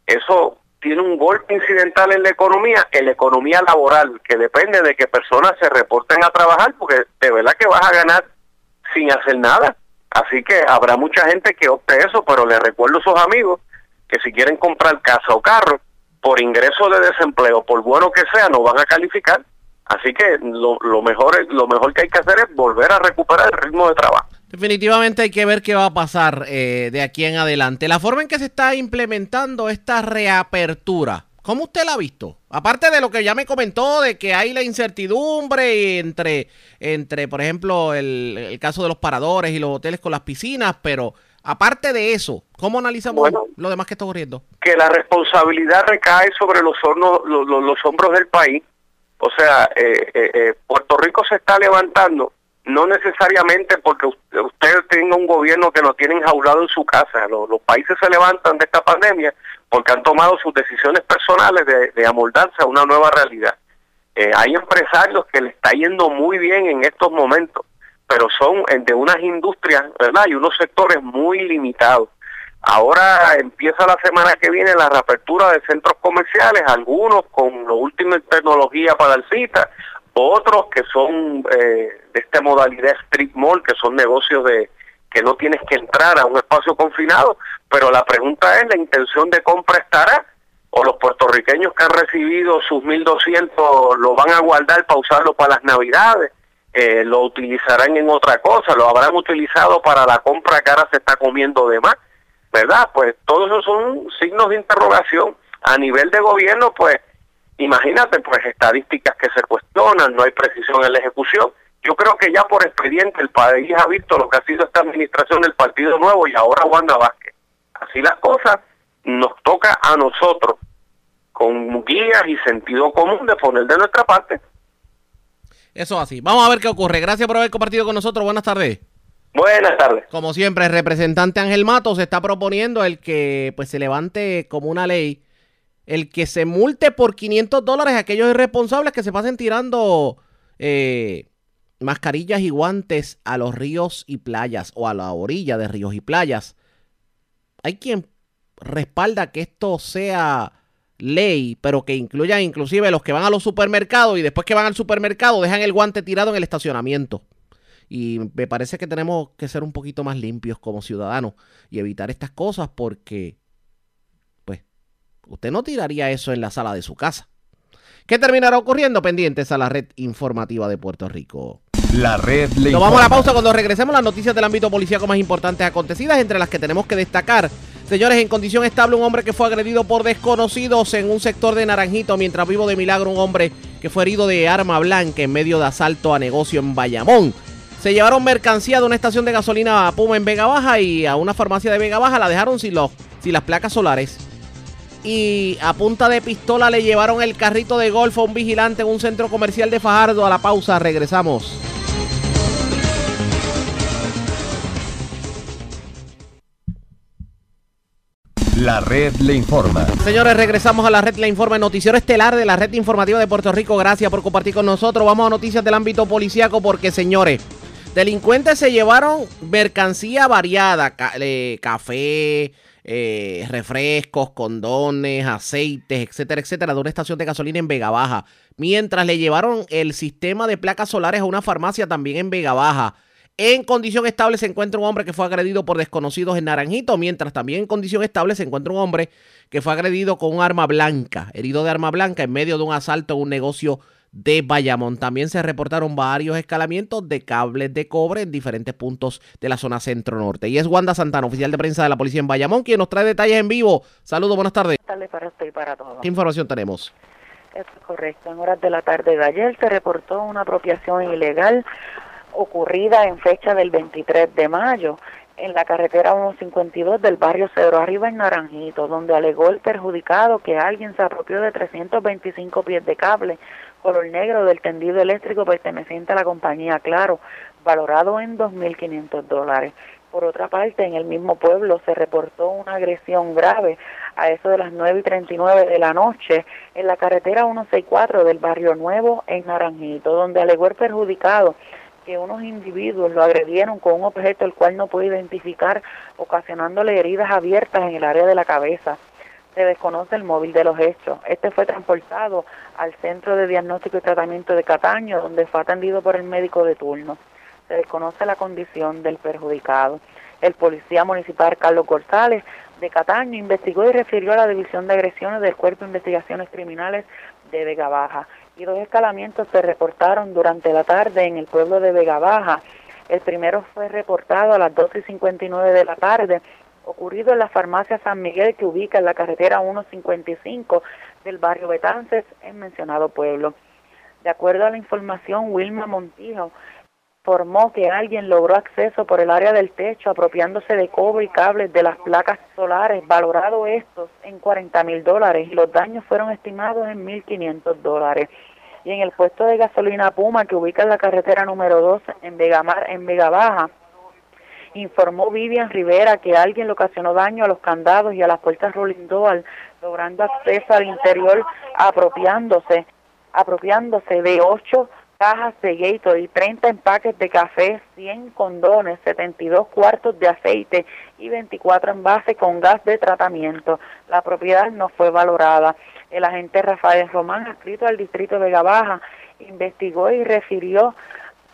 Eso tiene un golpe incidental en la economía, en la economía laboral, que depende de que personas se reporten a trabajar, porque de verdad que vas a ganar sin hacer nada. Así que habrá mucha gente que opte eso, pero les recuerdo a esos amigos que si quieren comprar casa o carro, por ingreso de desempleo, por bueno que sea, no van a calificar. Así que lo, lo, mejor, lo mejor que hay que hacer es volver a recuperar el ritmo de trabajo. Definitivamente hay que ver qué va a pasar eh, de aquí en adelante. La forma en que se está implementando esta reapertura, ¿Cómo usted la ha visto? Aparte de lo que ya me comentó, de que hay la incertidumbre entre, entre por ejemplo, el, caso de los paradores y los hoteles con las piscinas, pero aparte de eso, ¿cómo analizamos lo demás que está ocurriendo? Que la responsabilidad recae sobre los, los, hombros del país. O sea, eh, eh, eh, Puerto Rico se está levantando no necesariamente porque usted tenga un gobierno que lo tiene enjaulado en su casa. Los, países se levantan de esta pandemia porque han tomado sus decisiones personales de, amoldarse a una nueva realidad. Hay empresarios que le está yendo muy bien en estos momentos, pero son de unas industrias, ¿verdad? Y unos sectores muy limitados. Ahora empieza la semana que viene la reapertura de centros comerciales, algunos con lo último en tecnología para el cita, otros que son eh, de esta modalidad street mall, que son negocios de que no tienes que entrar a un espacio confinado, pero la pregunta es, ¿la intención de compra estará? ¿O los puertorriqueños que han recibido sus 1.200 lo van a guardar para usarlo para las navidades? Eh, ¿Lo utilizarán en otra cosa? ¿Lo habrán utilizado para la compra que ahora se está comiendo de más? ¿verdad? Pues todos esos son signos de interrogación. A nivel de gobierno, pues imagínate, pues estadísticas que se cuestionan, no hay precisión en la ejecución. Yo creo que ya por expediente el país ha visto lo que ha sido esta administración del Partido Nuevo y ahora Wanda Vázquez. Así las cosas, nos toca a nosotros, con guías y sentido común, de poner de nuestra parte. Eso así. Vamos a ver qué ocurre. Gracias por haber compartido con nosotros. Buenas tardes. Buenas tardes. Como siempre, el representante Ángel Matos está proponiendo el que pues se levante como una ley el que se multe por 500 dólares a aquellos irresponsables que se pasen tirando eh, mascarillas y guantes a los ríos y playas o a la orilla de ríos y playas. Hay quien respalda que esto sea ley, pero que incluya inclusive los que van a los supermercados y después que van al supermercado dejan el guante tirado en el estacionamiento. Y me parece que tenemos que ser un poquito más limpios como ciudadanos y evitar estas cosas porque, pues, usted no tiraría eso en la sala de su casa. ¿Qué terminará ocurriendo? Pendientes a la red informativa de Puerto Rico. La red le Nos vamos a la pausa cuando regresemos las noticias del ámbito policíaco más importantes acontecidas, entre las que tenemos que destacar. Señores, en condición estable, un hombre que fue agredido por desconocidos en un sector de Naranjito, mientras vivo de milagro, un hombre que fue herido de arma blanca en medio de asalto a negocio en Bayamón. Se llevaron mercancía de una estación de gasolina a Puma en Vega Baja y a una farmacia de Vega Baja la dejaron sin, los, sin las placas solares. Y a punta de pistola le llevaron el carrito de golf a un vigilante en un centro comercial de Fajardo. A la pausa, regresamos. La red le informa. Señores, regresamos a la red le informa, noticiero estelar de la red informativa de Puerto Rico. Gracias por compartir con nosotros. Vamos a noticias del ámbito policíaco porque, señores, Delincuentes se llevaron mercancía variada, café, eh, refrescos, condones, aceites, etcétera, etcétera, de una estación de gasolina en Vega Baja. Mientras le llevaron el sistema de placas solares a una farmacia también en Vega Baja. En condición estable se encuentra un hombre que fue agredido por desconocidos en Naranjito, mientras también en condición estable se encuentra un hombre que fue agredido con un arma blanca, herido de arma blanca en medio de un asalto en un negocio de Bayamón. También se reportaron varios escalamientos de cables de cobre en diferentes puntos de la zona centro-norte. Y es Wanda Santana, oficial de prensa de la policía en Bayamón, quien nos trae detalles en vivo. Saludos, buenas tardes. Buenas tardes para usted y para todos. ¿Qué información tenemos? es correcto. En horas de la tarde de ayer se reportó una apropiación ilegal ocurrida en fecha del 23 de mayo en la carretera 152 del barrio Cedro Arriba en Naranjito, donde alegó el perjudicado que alguien se apropió de 325 pies de cable color negro del tendido eléctrico perteneciente a la compañía Claro, valorado en 2.500 dólares. Por otra parte, en el mismo pueblo se reportó una agresión grave a eso de las 9 y 39 de la noche en la carretera 164 del barrio Nuevo en Naranjito, donde alegó el perjudicado que unos individuos lo agredieron con un objeto el cual no puede identificar, ocasionándole heridas abiertas en el área de la cabeza se desconoce el móvil de los hechos. Este fue transportado al Centro de Diagnóstico y Tratamiento de Cataño, donde fue atendido por el médico de turno. Se desconoce la condición del perjudicado. El policía municipal Carlos González de Cataño investigó y refirió a la División de Agresiones del Cuerpo de Investigaciones Criminales de Vega Baja. Y dos escalamientos se reportaron durante la tarde en el pueblo de Vega Baja. El primero fue reportado a las 12 y 59 de la tarde ocurrido en la farmacia San Miguel que ubica en la carretera 155 del barrio Betances en mencionado pueblo. De acuerdo a la información, Wilma Montijo informó que alguien logró acceso por el área del techo apropiándose de cobre y cables de las placas solares, valorado estos en 40 mil dólares y los daños fueron estimados en 1.500 dólares. Y en el puesto de gasolina Puma, que ubica en la carretera número 2 en Vega, en Vega Baja, informó Vivian Rivera que alguien le ocasionó daño a los candados y a las puertas rolling door, logrando acceso al interior apropiándose, apropiándose de ocho cajas de Gatorade, 30 empaques de café, 100 condones, 72 cuartos de aceite y 24 envases con gas de tratamiento. La propiedad no fue valorada. El agente Rafael Román, adscrito al distrito de Baja, investigó y refirió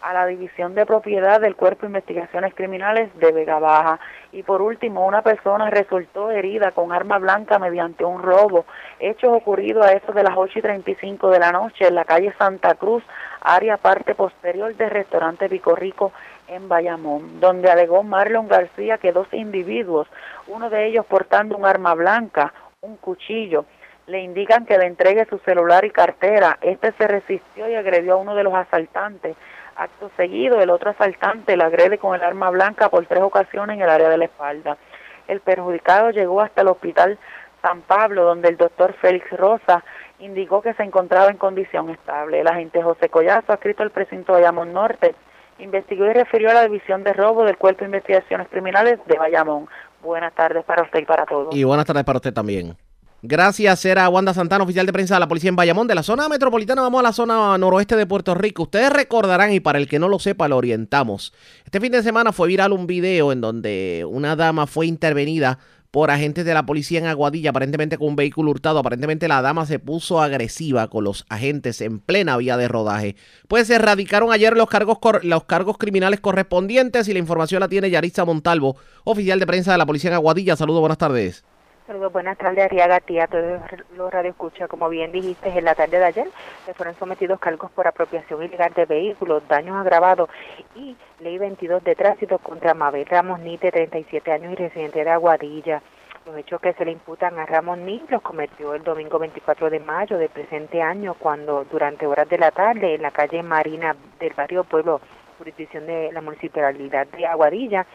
a la División de Propiedad del Cuerpo de Investigaciones Criminales de Vega Baja. Y por último, una persona resultó herida con arma blanca mediante un robo. Hechos ocurridos a eso de las 8 y 35 de la noche en la calle Santa Cruz, área parte posterior del restaurante Rico en Bayamón, donde alegó Marlon García que dos individuos, uno de ellos portando un arma blanca, un cuchillo, le indican que le entregue su celular y cartera. Este se resistió y agredió a uno de los asaltantes Acto seguido, el otro asaltante le agrede con el arma blanca por tres ocasiones en el área de la espalda. El perjudicado llegó hasta el hospital San Pablo, donde el doctor Félix Rosa indicó que se encontraba en condición estable. El agente José Collazo, adscrito al precinto Bayamón Norte, investigó y refirió a la división de robo del Cuerpo de Investigaciones Criminales de Bayamón. Buenas tardes para usted y para todos. Y buenas tardes para usted también. Gracias, era Wanda Santana, oficial de prensa de la policía en Bayamón. De la zona metropolitana vamos a la zona noroeste de Puerto Rico. Ustedes recordarán, y para el que no lo sepa, lo orientamos. Este fin de semana fue viral un video en donde una dama fue intervenida por agentes de la policía en Aguadilla, aparentemente con un vehículo hurtado. Aparentemente la dama se puso agresiva con los agentes en plena vía de rodaje. Pues se erradicaron ayer los cargos, los cargos criminales correspondientes y la información la tiene Yaritza Montalvo, oficial de prensa de la policía en Aguadilla. Saludos, buenas tardes. Saludos, buenas tardes, Arriaga, tía, todos los radioescuchas. Como bien dijiste, en la tarde de ayer se fueron sometidos cargos por apropiación ilegal de vehículos, daños agravados y ley 22 de tránsito contra Mabel Ramos Nite, 37 años y residente de Aguadilla. Los hechos que se le imputan a Ramos Nite los cometió el domingo 24 de mayo del presente año, cuando durante horas de la tarde en la calle Marina del barrio Pueblo, jurisdicción de la municipalidad de Aguadilla,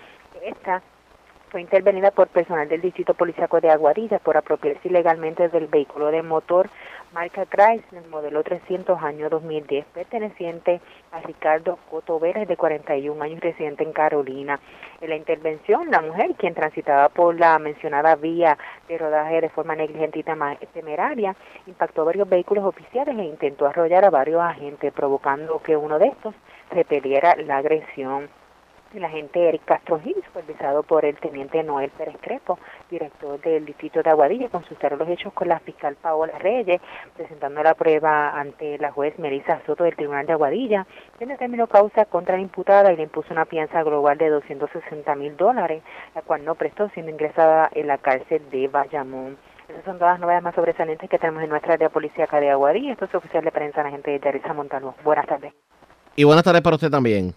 esta fue intervenida por personal del Distrito Policiaco de Aguadilla por apropiarse ilegalmente del vehículo de motor marca Chrysler modelo 300 año 2010 perteneciente a Ricardo Coto Vélez de 41 años residente en Carolina. En la intervención, la mujer, quien transitaba por la mencionada vía de rodaje de forma negligente y temeraria, impactó varios vehículos oficiales e intentó arrollar a varios agentes, provocando que uno de estos repeliera la agresión el agente Eric Castro Gil, supervisado por el teniente Noel Pérez Crepo, director del distrito de Aguadilla, consultaron los hechos con la fiscal Paola Reyes, presentando la prueba ante la juez Melissa Soto del Tribunal de Aguadilla, quien determinó causa contra la imputada y le impuso una fianza global de 260 mil dólares, la cual no prestó siendo ingresada en la cárcel de Bayamón. Esas son todas las novedades más sobresalientes que tenemos en nuestra área policíaca de Aguadilla. Esto es oficial de prensa, la gente de Yarisa Montalvo. Buenas tardes. Y buenas tardes para usted también.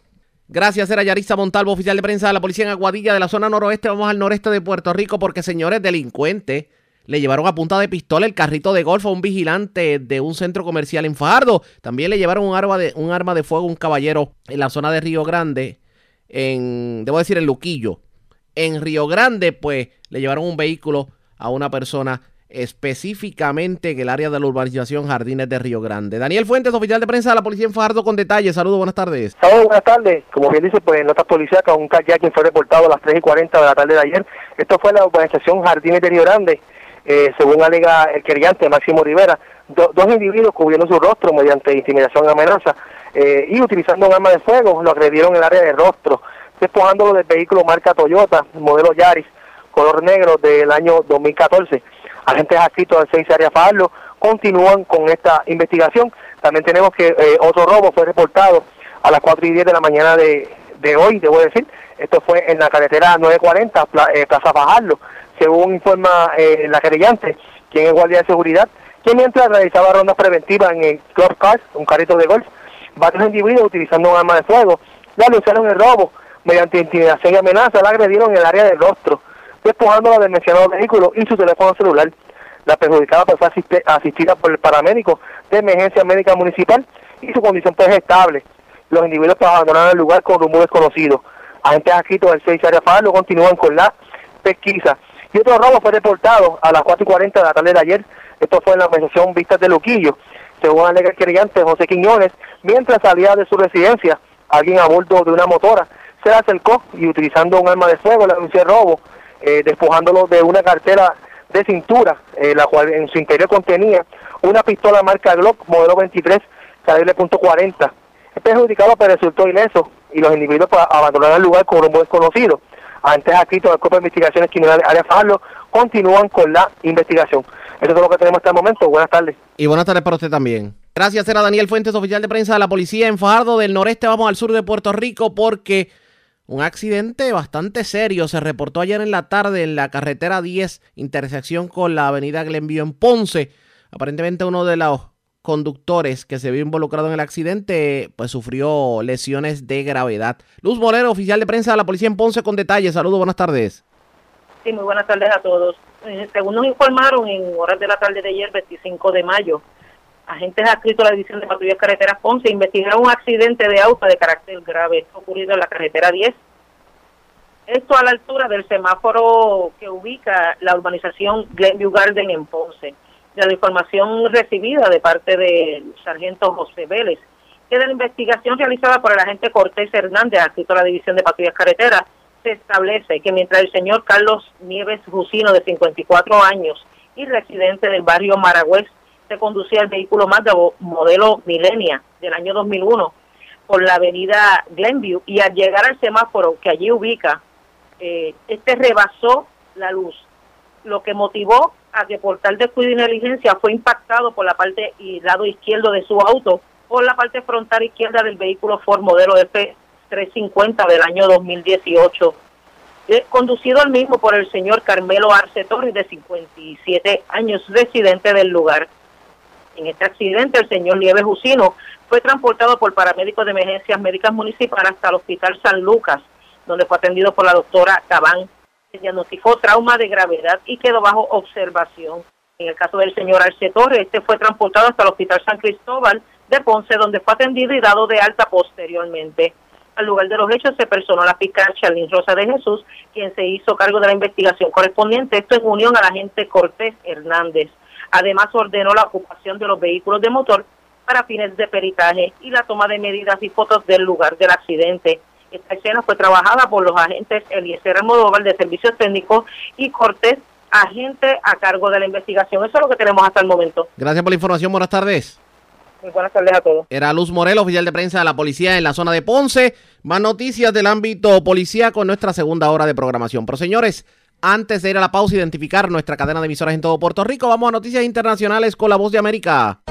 Gracias, era Yarisa Montalvo, oficial de prensa de la policía en Aguadilla de la zona noroeste. Vamos al noreste de Puerto Rico porque, señores delincuentes, le llevaron a punta de pistola el carrito de golf a un vigilante de un centro comercial en Fajardo. También le llevaron un arma de, un arma de fuego a un caballero en la zona de Río Grande, en, debo decir, en Luquillo. En Río Grande, pues, le llevaron un vehículo a una persona específicamente en el área de la urbanización Jardines de Río Grande. Daniel Fuentes, oficial de prensa de la policía en Fajardo, con detalles. Saludos, buenas tardes. Saludos, buenas tardes. Como bien dice, pues en notas policíacas, un quien fue reportado a las 3 y 40 de la tarde de ayer. Esto fue la urbanización Jardines de Río Grande. Eh, según alega el querellante Máximo Rivera, dos individuos cubriendo su rostro mediante intimidación y amenaza eh, y utilizando un arma de fuego, lo agredieron en el área del rostro, despojándolo del vehículo marca Toyota, modelo Yaris, color negro del año 2014 agentes adscritos al 6 área Fajardo continúan con esta investigación. También tenemos que eh, otro robo fue reportado a las 4 y 10 de la mañana de, hoy, debo decir. Esto fue en la carretera 940, eh, Plaza Fajardo. Según informa eh, la querellante, quien es guardia de seguridad, que mientras realizaba rondas preventivas en el Club Cars, un carrito de golf, varios individuos utilizando un arma de fuego le anunciaron el robo mediante intimidación y amenaza, la agredieron en el área del rostro despojándola del mencionado vehículo y su teléfono celular. La perjudicada fue asistida por el paramédico de emergencia médica municipal y su condición pues estable. Los individuos pues, abandonaron el lugar con rumbo desconocido. Agentes adscritos del 6 área Faro continúan con la pesquisa. Y otro robo fue reportado a las 4 y 40 de la tarde de ayer. Esto fue en la organización Vistas de Luquillo. según alega el querellante José Quiñones, mientras salía de su residencia, alguien a bordo de una motora se acercó y utilizando un arma de fuego le anunció el robo, eh, despojándolo de una cartera de cintura, eh, la cual en su interior contenía una pistola marca Glock modelo 23 calibre .40. El perjudicado pero resultó ileso y los individuos pues, abandonaron el lugar con rumbo desconocido. Antes escrito del Cuerpo de Investigaciones Criminales Área Fajardo continúan con la investigación. Eso es lo que tenemos hasta el momento. Buenas tardes. Y buenas tardes para usted también. Gracias, era Daniel Fuentes, oficial de prensa de la policía en Fajardo del Noreste. Vamos al sur de Puerto Rico porque un accidente bastante serio se reportó ayer en la tarde en la carretera 10, intersección con la avenida Glenview en Ponce. Aparentemente uno de los conductores que se vio involucrado en el accidente pues sufrió lesiones de gravedad. Luz Moreno, oficial de prensa de la policía en Ponce con detalles. Saludos, buenas tardes. Sí, muy buenas tardes a todos. Eh, según nos informaron en horas de la tarde de ayer, 25 de mayo, agentes adscritos a la División de Patrullas Carreteras Ponce investigaron un accidente de auto de carácter grave ocurrido en la carretera 10. Esto a la altura del semáforo que ubica la urbanización Glenview Garden en Ponce. De la información recibida de parte del sargento José Vélez, que de la investigación realizada por el agente Cortés Hernández, adscrito a la División de Patrullas Carreteras, se establece que mientras el señor Carlos Nieves Jusino, de 54 años y residente del barrio Maragüez, se conducía el vehículo Mazda modelo Milenia del año 2001 por la avenida Glenview y al llegar al semáforo que allí ubica, eh, este rebasó la luz, lo que motivó a que por tal descuido y negligencia fue impactado por la parte y lado izquierdo de su auto por la parte frontal izquierda del vehículo Ford modelo F350 del año 2018 eh, conducido al mismo por el señor Carmelo Arce Torres, de 57 años, residente del lugar. En este accidente, el señor Nieves Jusino fue transportado por paramédicos de emergencias médicas municipales hasta el Hospital San Lucas, donde fue atendido por la doctora Cabán. Se diagnosticó trauma de gravedad y quedó bajo observación. En el caso del señor Arce Torres, este fue transportado hasta el Hospital San Cristóbal de Ponce, donde fue atendido y dado de alta posteriormente. Al lugar de los hechos se personó la fiscal Charlene Rosa de Jesús, quien se hizo cargo de la investigación correspondiente, esto en unión al agente Cortés Hernández. Además, ordenó la ocupación de los vehículos de motor para fines de peritaje y la toma de medidas y fotos del lugar del accidente. Esta escena fue trabajada por los agentes Eliezer Almodóvar de Servicios Técnicos y Cortés, agente a cargo de la investigación. Eso es lo que tenemos hasta el momento. Gracias por la información. Buenas tardes. Muy buenas tardes a todos. Era Luz Morel, oficial de prensa de la policía en la zona de Ponce. Más noticias del ámbito policía con nuestra segunda hora de programación. Pero señores, antes de ir a la pausa, identificar nuestra cadena de emisoras en todo Puerto Rico, vamos a noticias internacionales con la voz de América.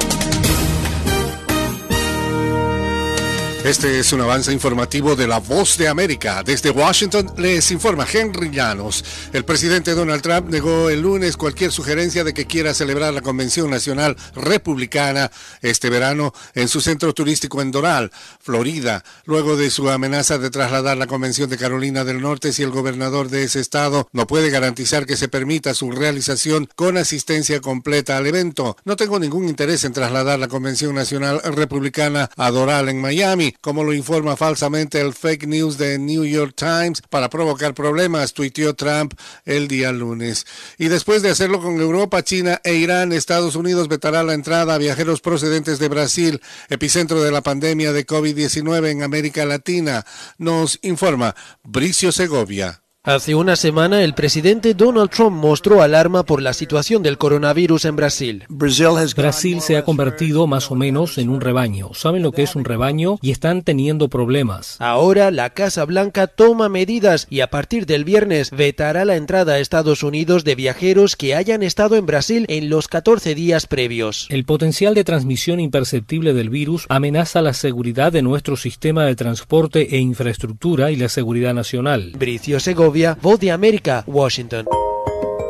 Este es un avance informativo de La Voz de América. Desde Washington les informa Henry Llanos. El presidente Donald Trump negó el lunes cualquier sugerencia de que quiera celebrar la Convención Nacional Republicana este verano en su centro turístico en Doral, Florida, luego de su amenaza de trasladar la Convención de Carolina del Norte si el gobernador de ese estado no puede garantizar que se permita su realización con asistencia completa al evento. No tengo ningún interés en trasladar la Convención Nacional Republicana a Doral en Miami como lo informa falsamente el fake news de New York Times para provocar problemas, tuiteó Trump el día lunes. Y después de hacerlo con Europa, China e Irán, Estados Unidos vetará la entrada a viajeros procedentes de Brasil, epicentro de la pandemia de COVID-19 en América Latina, nos informa Bricio Segovia. Hace una semana, el presidente Donald Trump mostró alarma por la situación del coronavirus en Brasil. Brasil se ha convertido más o menos en un rebaño. ¿Saben lo que es un rebaño? Y están teniendo problemas. Ahora, la Casa Blanca toma medidas y a partir del viernes vetará la entrada a Estados Unidos de viajeros que hayan estado en Brasil en los 14 días previos. El potencial de transmisión imperceptible del virus amenaza la seguridad de nuestro sistema de transporte e infraestructura y la seguridad nacional. Bricio Segovia Voz de América, Washington.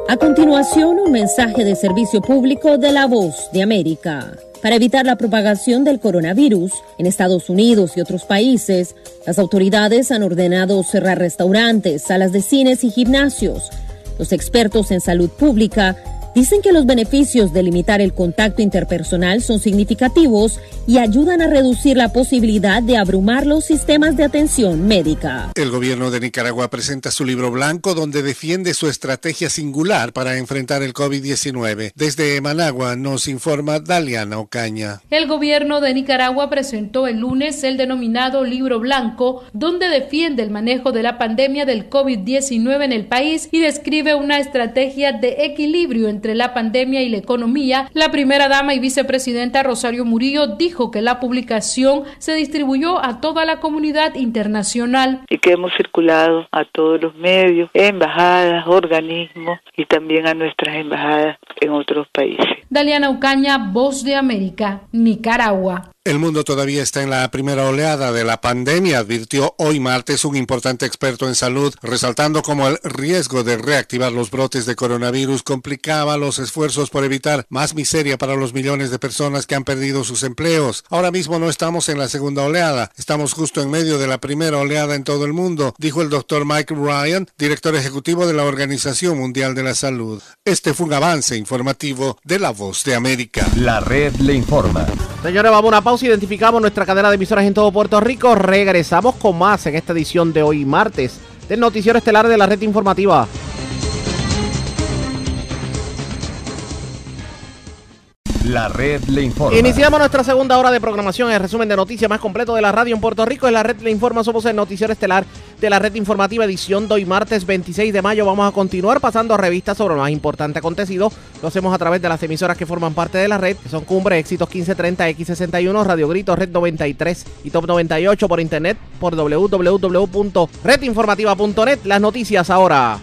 A continuación, un mensaje de servicio público de la Voz de América. Para evitar la propagación del coronavirus en Estados Unidos y otros países, las autoridades han ordenado cerrar restaurantes, salas de cines y gimnasios. Los expertos en salud pública Dicen que los beneficios de limitar el contacto interpersonal son significativos y ayudan a reducir la posibilidad de abrumar los sistemas de atención médica. El gobierno de Nicaragua presenta su libro blanco donde defiende su estrategia singular para enfrentar el COVID-19. Desde Managua nos informa Daliana Ocaña. El gobierno de Nicaragua presentó el lunes el denominado libro blanco donde defiende el manejo de la pandemia del COVID-19 en el país y describe una estrategia de equilibrio entre la pandemia y la economía, la primera dama y vicepresidenta Rosario Murillo dijo que la publicación se distribuyó a toda la comunidad internacional. Y que hemos circulado a todos los medios, embajadas, organismos y también a nuestras embajadas en otros países. Daliana Ucaña, Voz de América, Nicaragua. El mundo todavía está en la primera oleada de la pandemia, advirtió hoy martes un importante experto en salud, resaltando cómo el riesgo de reactivar los brotes de coronavirus complicaba los esfuerzos por evitar más miseria para los millones de personas que han perdido sus empleos. Ahora mismo no estamos en la segunda oleada, estamos justo en medio de la primera oleada en todo el mundo, dijo el doctor Mike Ryan, director ejecutivo de la Organización Mundial de la Salud. Este fue un avance informativo de La Voz de América. La red le informa. Señores, vamos a una pausa identificamos nuestra cadena de emisoras en todo Puerto Rico. Regresamos con más en esta edición de hoy martes del noticiero estelar de la red informativa. La red le informa. Iniciamos nuestra segunda hora de programación. El resumen de noticias más completo de la radio en Puerto Rico. En la red le informa. Somos el noticiero estelar de la red informativa edición de hoy martes 26 de mayo. Vamos a continuar pasando revistas sobre lo más importante acontecido. Lo hacemos a través de las emisoras que forman parte de la red, son Cumbre, Éxitos 1530, X61, Radio Grito, Red 93 y Top 98 por internet por www.redinformativa.net. Las noticias ahora.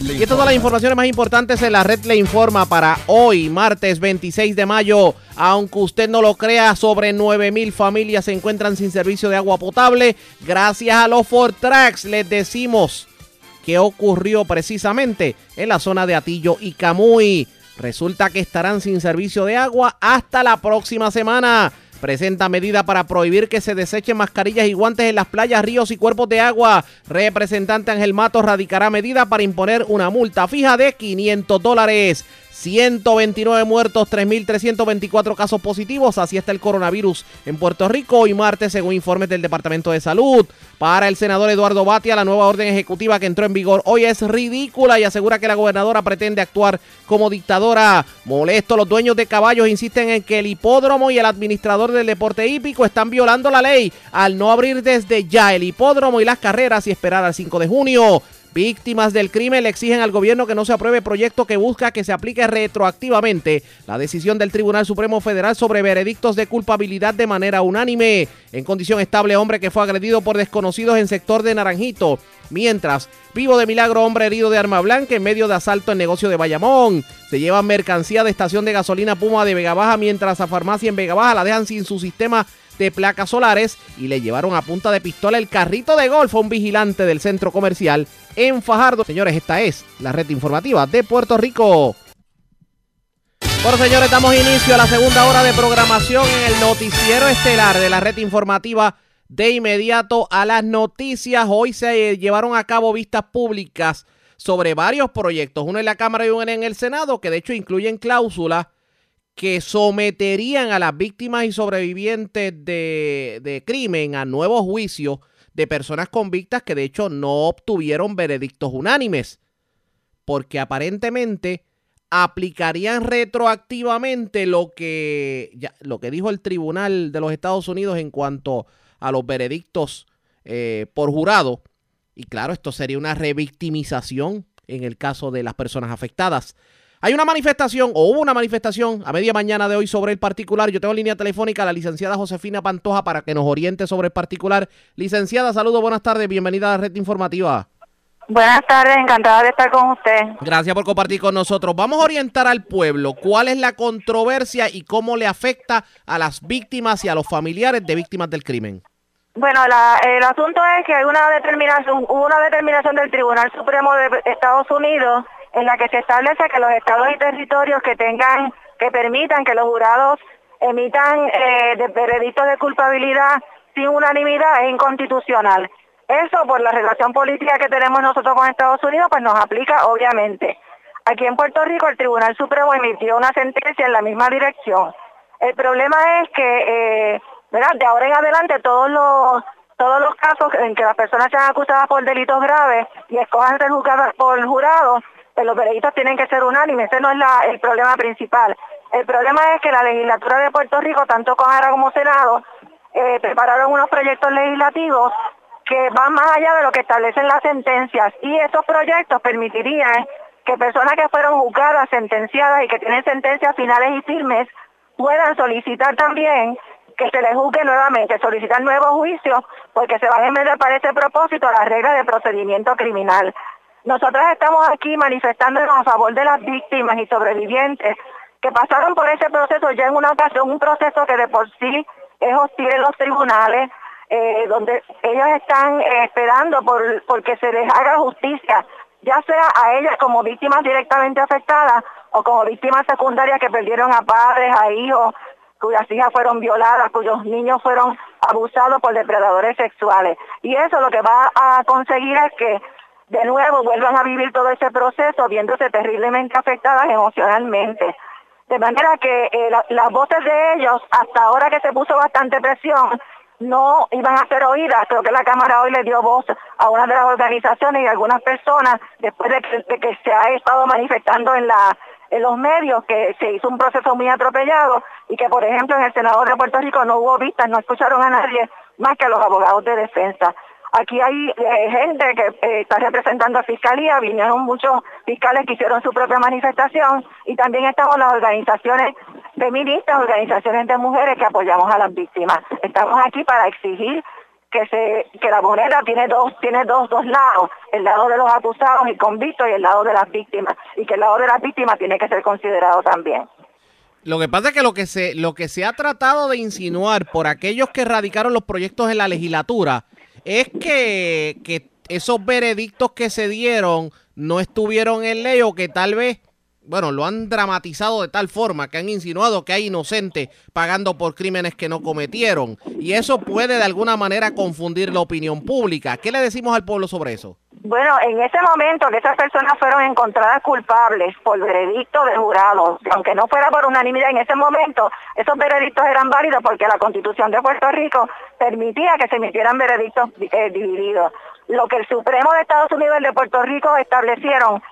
Y todas las informaciones más importantes en la red le informa para hoy, martes 26 de mayo. Aunque usted no lo crea, sobre 9 mil familias se encuentran sin servicio de agua potable. Gracias a los Fortrax les decimos qué ocurrió precisamente en la zona de Atillo y Camuy. Resulta que estarán sin servicio de agua hasta la próxima semana presenta medida para prohibir que se desechen mascarillas y guantes en las playas, ríos y cuerpos de agua. Representante Ángel Matos radicará medida para imponer una multa fija de 500 dólares. 129 muertos, 3.324 casos positivos. Así está el coronavirus en Puerto Rico hoy martes, según informes del Departamento de Salud. Para el senador Eduardo Batia, la nueva orden ejecutiva que entró en vigor hoy es ridícula y asegura que la gobernadora pretende actuar como dictadora. Molesto, los dueños de caballos insisten en que el hipódromo y el administrador del deporte hípico están violando la ley al no abrir desde ya el hipódromo y las carreras y esperar al 5 de junio. Víctimas del crimen le exigen al gobierno que no se apruebe proyecto que busca que se aplique retroactivamente la decisión del Tribunal Supremo Federal sobre veredictos de culpabilidad de manera unánime. En condición estable, hombre que fue agredido por desconocidos en sector de Naranjito. Mientras, vivo de milagro, hombre herido de arma blanca en medio de asalto en negocio de Bayamón. Se lleva mercancía de estación de gasolina Puma de Vega Baja, mientras a farmacia en Vega Baja la dejan sin su sistema de placas solares y le llevaron a punta de pistola el carrito de golf a un vigilante del centro comercial en Fajardo. Señores, esta es la red informativa de Puerto Rico. Bueno, señores, damos inicio a la segunda hora de programación en el noticiero estelar de la red informativa. De inmediato a las noticias, hoy se llevaron a cabo vistas públicas sobre varios proyectos, uno en la Cámara y uno en el Senado, que de hecho incluyen cláusulas que someterían a las víctimas y sobrevivientes de, crimen a nuevos juicios de personas convictas que de hecho no obtuvieron veredictos unánimes, porque aparentemente aplicarían retroactivamente lo que, ya, lo que dijo el Tribunal de los Estados Unidos en cuanto a los veredictos eh, por jurado. Y claro, esto sería una revictimización en el caso de las personas afectadas. Hay una manifestación, o hubo una manifestación a media mañana de hoy sobre el particular. Yo tengo en línea telefónica a la licenciada Josefina Pantoja para que nos oriente sobre el particular. Licenciada, saludos, buenas tardes, bienvenida a la red informativa. Buenas tardes, encantada de estar con usted. Gracias por compartir con nosotros. Vamos a orientar al pueblo cuál es la controversia y cómo le afecta a las víctimas y a los familiares de víctimas del crimen. Bueno, el asunto es que hay una determinación, una determinación del Tribunal Supremo de Estados Unidos en la que se establece que los estados y territorios que tengan, que permitan que los jurados emitan eh, de veredictos de culpabilidad sin unanimidad es inconstitucional. Eso por la relación política que tenemos nosotros con Estados Unidos, pues nos aplica obviamente. Aquí en Puerto Rico el Tribunal Supremo emitió una sentencia en la misma dirección. El problema es que, eh, ¿verdad? De ahora en adelante todos los todos los casos en que las personas sean acusadas por delitos graves y escojan ser juzgadas por jurados, los veredictos tienen que ser unánimes. Ese no es el problema principal. El problema es que la legislatura de Puerto Rico, tanto Cámara como Senado, eh, prepararon unos proyectos legislativos que van más allá de lo que establecen las sentencias y esos proyectos permitirían que personas que fueron juzgadas, sentenciadas y que tienen sentencias finales y firmes puedan solicitar también que se les juzgue nuevamente, solicitar nuevos juicios porque se van a enmendar para ese propósito las reglas de procedimiento criminal. Nosotras estamos aquí manifestándonos a favor de las víctimas y sobrevivientes que pasaron por ese proceso ya en una ocasión, un proceso que de por sí es hostil en los tribunales, eh, donde ellos están eh, esperando por porque se les haga justicia, ya sea a ellas como víctimas directamente afectadas o como víctimas secundarias que perdieron a padres, a hijos, cuyas hijas fueron violadas, cuyos niños fueron abusados por depredadores sexuales. Y eso lo que va a conseguir es que de nuevo vuelvan a vivir todo ese proceso viéndose terriblemente afectadas emocionalmente. De manera que eh, las voces de ellos, hasta ahora que se puso bastante presión, no iban a ser oídas. Creo que la Cámara hoy le dio voz a una de las organizaciones y a algunas personas después de que, se ha estado manifestando en, la, en los medios que se hizo un proceso muy atropellado y que, por ejemplo, en el Senado de Puerto Rico no hubo vistas, no escucharon a nadie más que a los abogados de defensa. Aquí hay eh, gente que eh, está representando a Fiscalía, vinieron muchos fiscales que hicieron su propia manifestación y también estamos las organizaciones feministas, organizaciones de mujeres que apoyamos a las víctimas. Estamos aquí para exigir que la moneda tiene dos tiene dos dos lados, el lado de los acusados y convictos y el lado de las víctimas y que el lado de las víctimas tiene que ser considerado también. Lo que pasa es que lo que se lo que se ha tratado de insinuar por aquellos que radicaron los proyectos en la legislatura es que, que esos veredictos que se dieron no estuvieron en ley o que tal vez, bueno, lo han dramatizado de tal forma que han insinuado que hay inocentes pagando por crímenes que no cometieron. Y eso puede de alguna manera confundir la opinión pública. ¿Qué le decimos al pueblo sobre eso? Bueno, en ese momento que esas personas fueron encontradas culpables por veredicto de jurados, aunque no fuera por unanimidad en ese momento, esos veredictos eran válidos porque la Constitución de Puerto Rico permitía que se emitieran veredictos eh, divididos. Lo que el Supremo de Estados Unidos y de Puerto Rico establecieron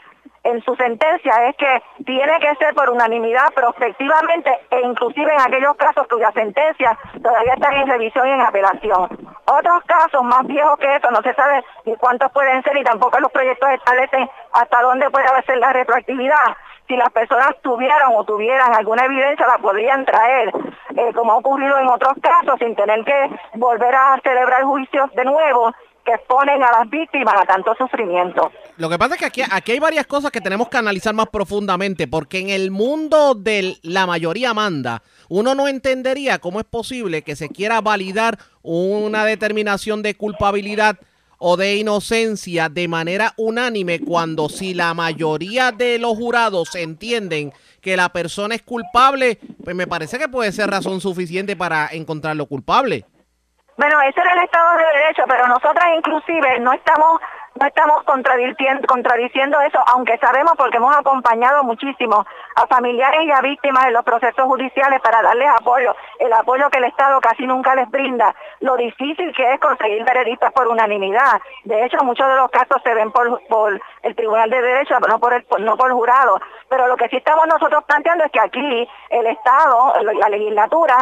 en su sentencia es que tiene que ser por unanimidad prospectivamente e inclusive en aquellos casos cuyas sentencias todavía están en revisión y en apelación. Otros casos más viejos que eso, no se sabe ni cuántos pueden ser y tampoco los proyectos establecen hasta dónde puede ser la retroactividad. Si las personas tuvieran o tuvieran alguna evidencia la podrían traer, eh, como ha ocurrido en otros casos, sin tener que volver a celebrar juicios de nuevo que exponen a las víctimas a tanto sufrimiento. Lo que pasa es que aquí, aquí hay varias cosas que tenemos que analizar más profundamente, porque en el mundo de la mayoría manda, uno no entendería cómo es posible que se quiera validar una determinación de culpabilidad o de inocencia de manera unánime cuando si la mayoría de los jurados entienden que la persona es culpable, pues me parece que puede ser razón suficiente para encontrarlo culpable. Bueno, ese era el Estado de Derecho, pero nosotras inclusive no estamos no estamos contradiciendo, contradiciendo eso, aunque sabemos porque hemos acompañado muchísimo a familiares y a víctimas en los procesos judiciales para darles apoyo, el apoyo que el Estado casi nunca les brinda, lo difícil que es conseguir veredictos por unanimidad. De hecho, muchos de los casos se ven por, por el Tribunal de Derecho, no por, el, no por jurado. Pero lo que sí estamos nosotros planteando es que aquí el Estado, la legislatura,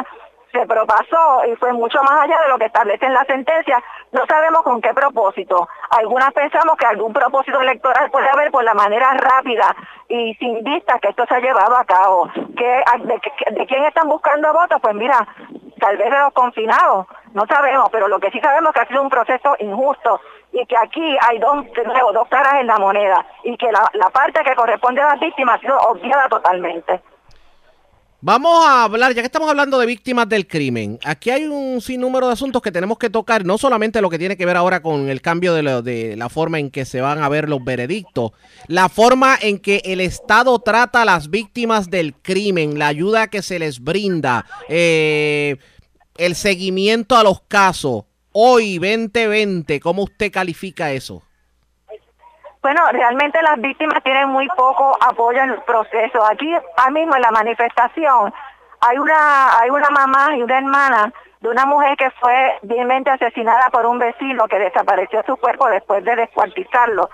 se propasó y fue mucho más allá de lo que establece en la sentencia. No sabemos con qué propósito. Algunas pensamos que algún propósito electoral puede haber por la manera rápida y sin vista que esto se ha llevado a cabo. ¿Que, de, quién están buscando votos? Pues mira, tal vez de los confinados. No sabemos, pero lo que sí sabemos es que ha sido un proceso injusto y que aquí hay dos, dos caras en la moneda y que la, la parte que corresponde a las víctimas ha sido obviada totalmente. Vamos a hablar, ya que estamos hablando de víctimas del crimen, aquí hay un sinnúmero de asuntos que tenemos que tocar, no solamente lo que tiene que ver ahora con el cambio de, de, la forma en que se van a ver los veredictos, la forma en que el Estado trata a las víctimas del crimen, la ayuda que se les brinda, eh, el seguimiento a los casos. hoy 2020, ¿cómo usted califica eso? Bueno, realmente las víctimas tienen muy poco apoyo en el proceso. Aquí, ahora mismo en la manifestación, hay una, hay una mamá y una hermana de una mujer que fue vilmente asesinada por un vecino que desapareció su cuerpo después de descuartizarlo.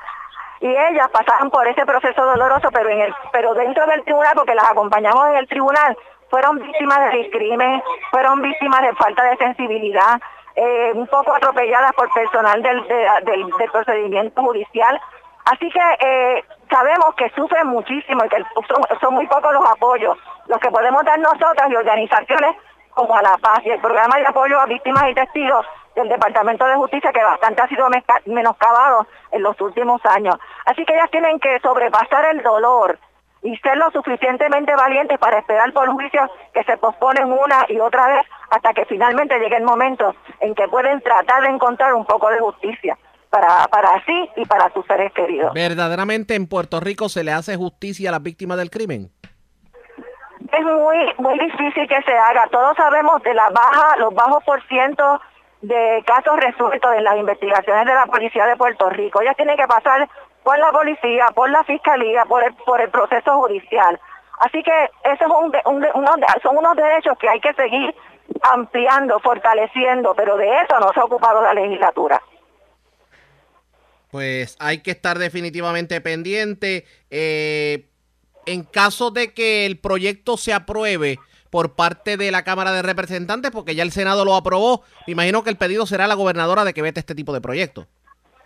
Y ellas pasaron por ese proceso doloroso, pero en el, pero dentro del tribunal, porque las acompañamos en el tribunal, fueron víctimas de discrimen, fueron víctimas de falta de sensibilidad, eh, un poco atropelladas por personal del, del, procedimiento judicial. Así que eh, sabemos que sufren muchísimo y que son, muy pocos los apoyos, los que podemos dar nosotras y organizaciones como a la paz y el programa de apoyo a víctimas y testigos del Departamento de Justicia que bastante ha sido menoscabado en los últimos años. Así que ellas tienen que sobrepasar el dolor y ser lo suficientemente valientes para esperar por juicios que se posponen una y otra vez hasta que finalmente llegue el momento en que pueden tratar de encontrar un poco de justicia para, para sí y para sus seres queridos. ¿Verdaderamente en Puerto Rico se le hace justicia a las víctimas del crimen? es muy muy difícil que se haga. Todos sabemos de la baja, los bajos por ciento de casos resueltos en las investigaciones de la policía de Puerto Rico. Ellas tienen que pasar por la policía, por la fiscalía, por el, por el proceso judicial. Así que eso es un, son unos derechos que hay que seguir ampliando, fortaleciendo, pero de eso no se ha ocupado la legislatura. Pues hay que estar definitivamente pendiente. Eh, en caso de que el proyecto se apruebe por parte de la Cámara de Representantes, porque ya el Senado lo aprobó, imagino que el pedido será la gobernadora de que vete este tipo de proyectos.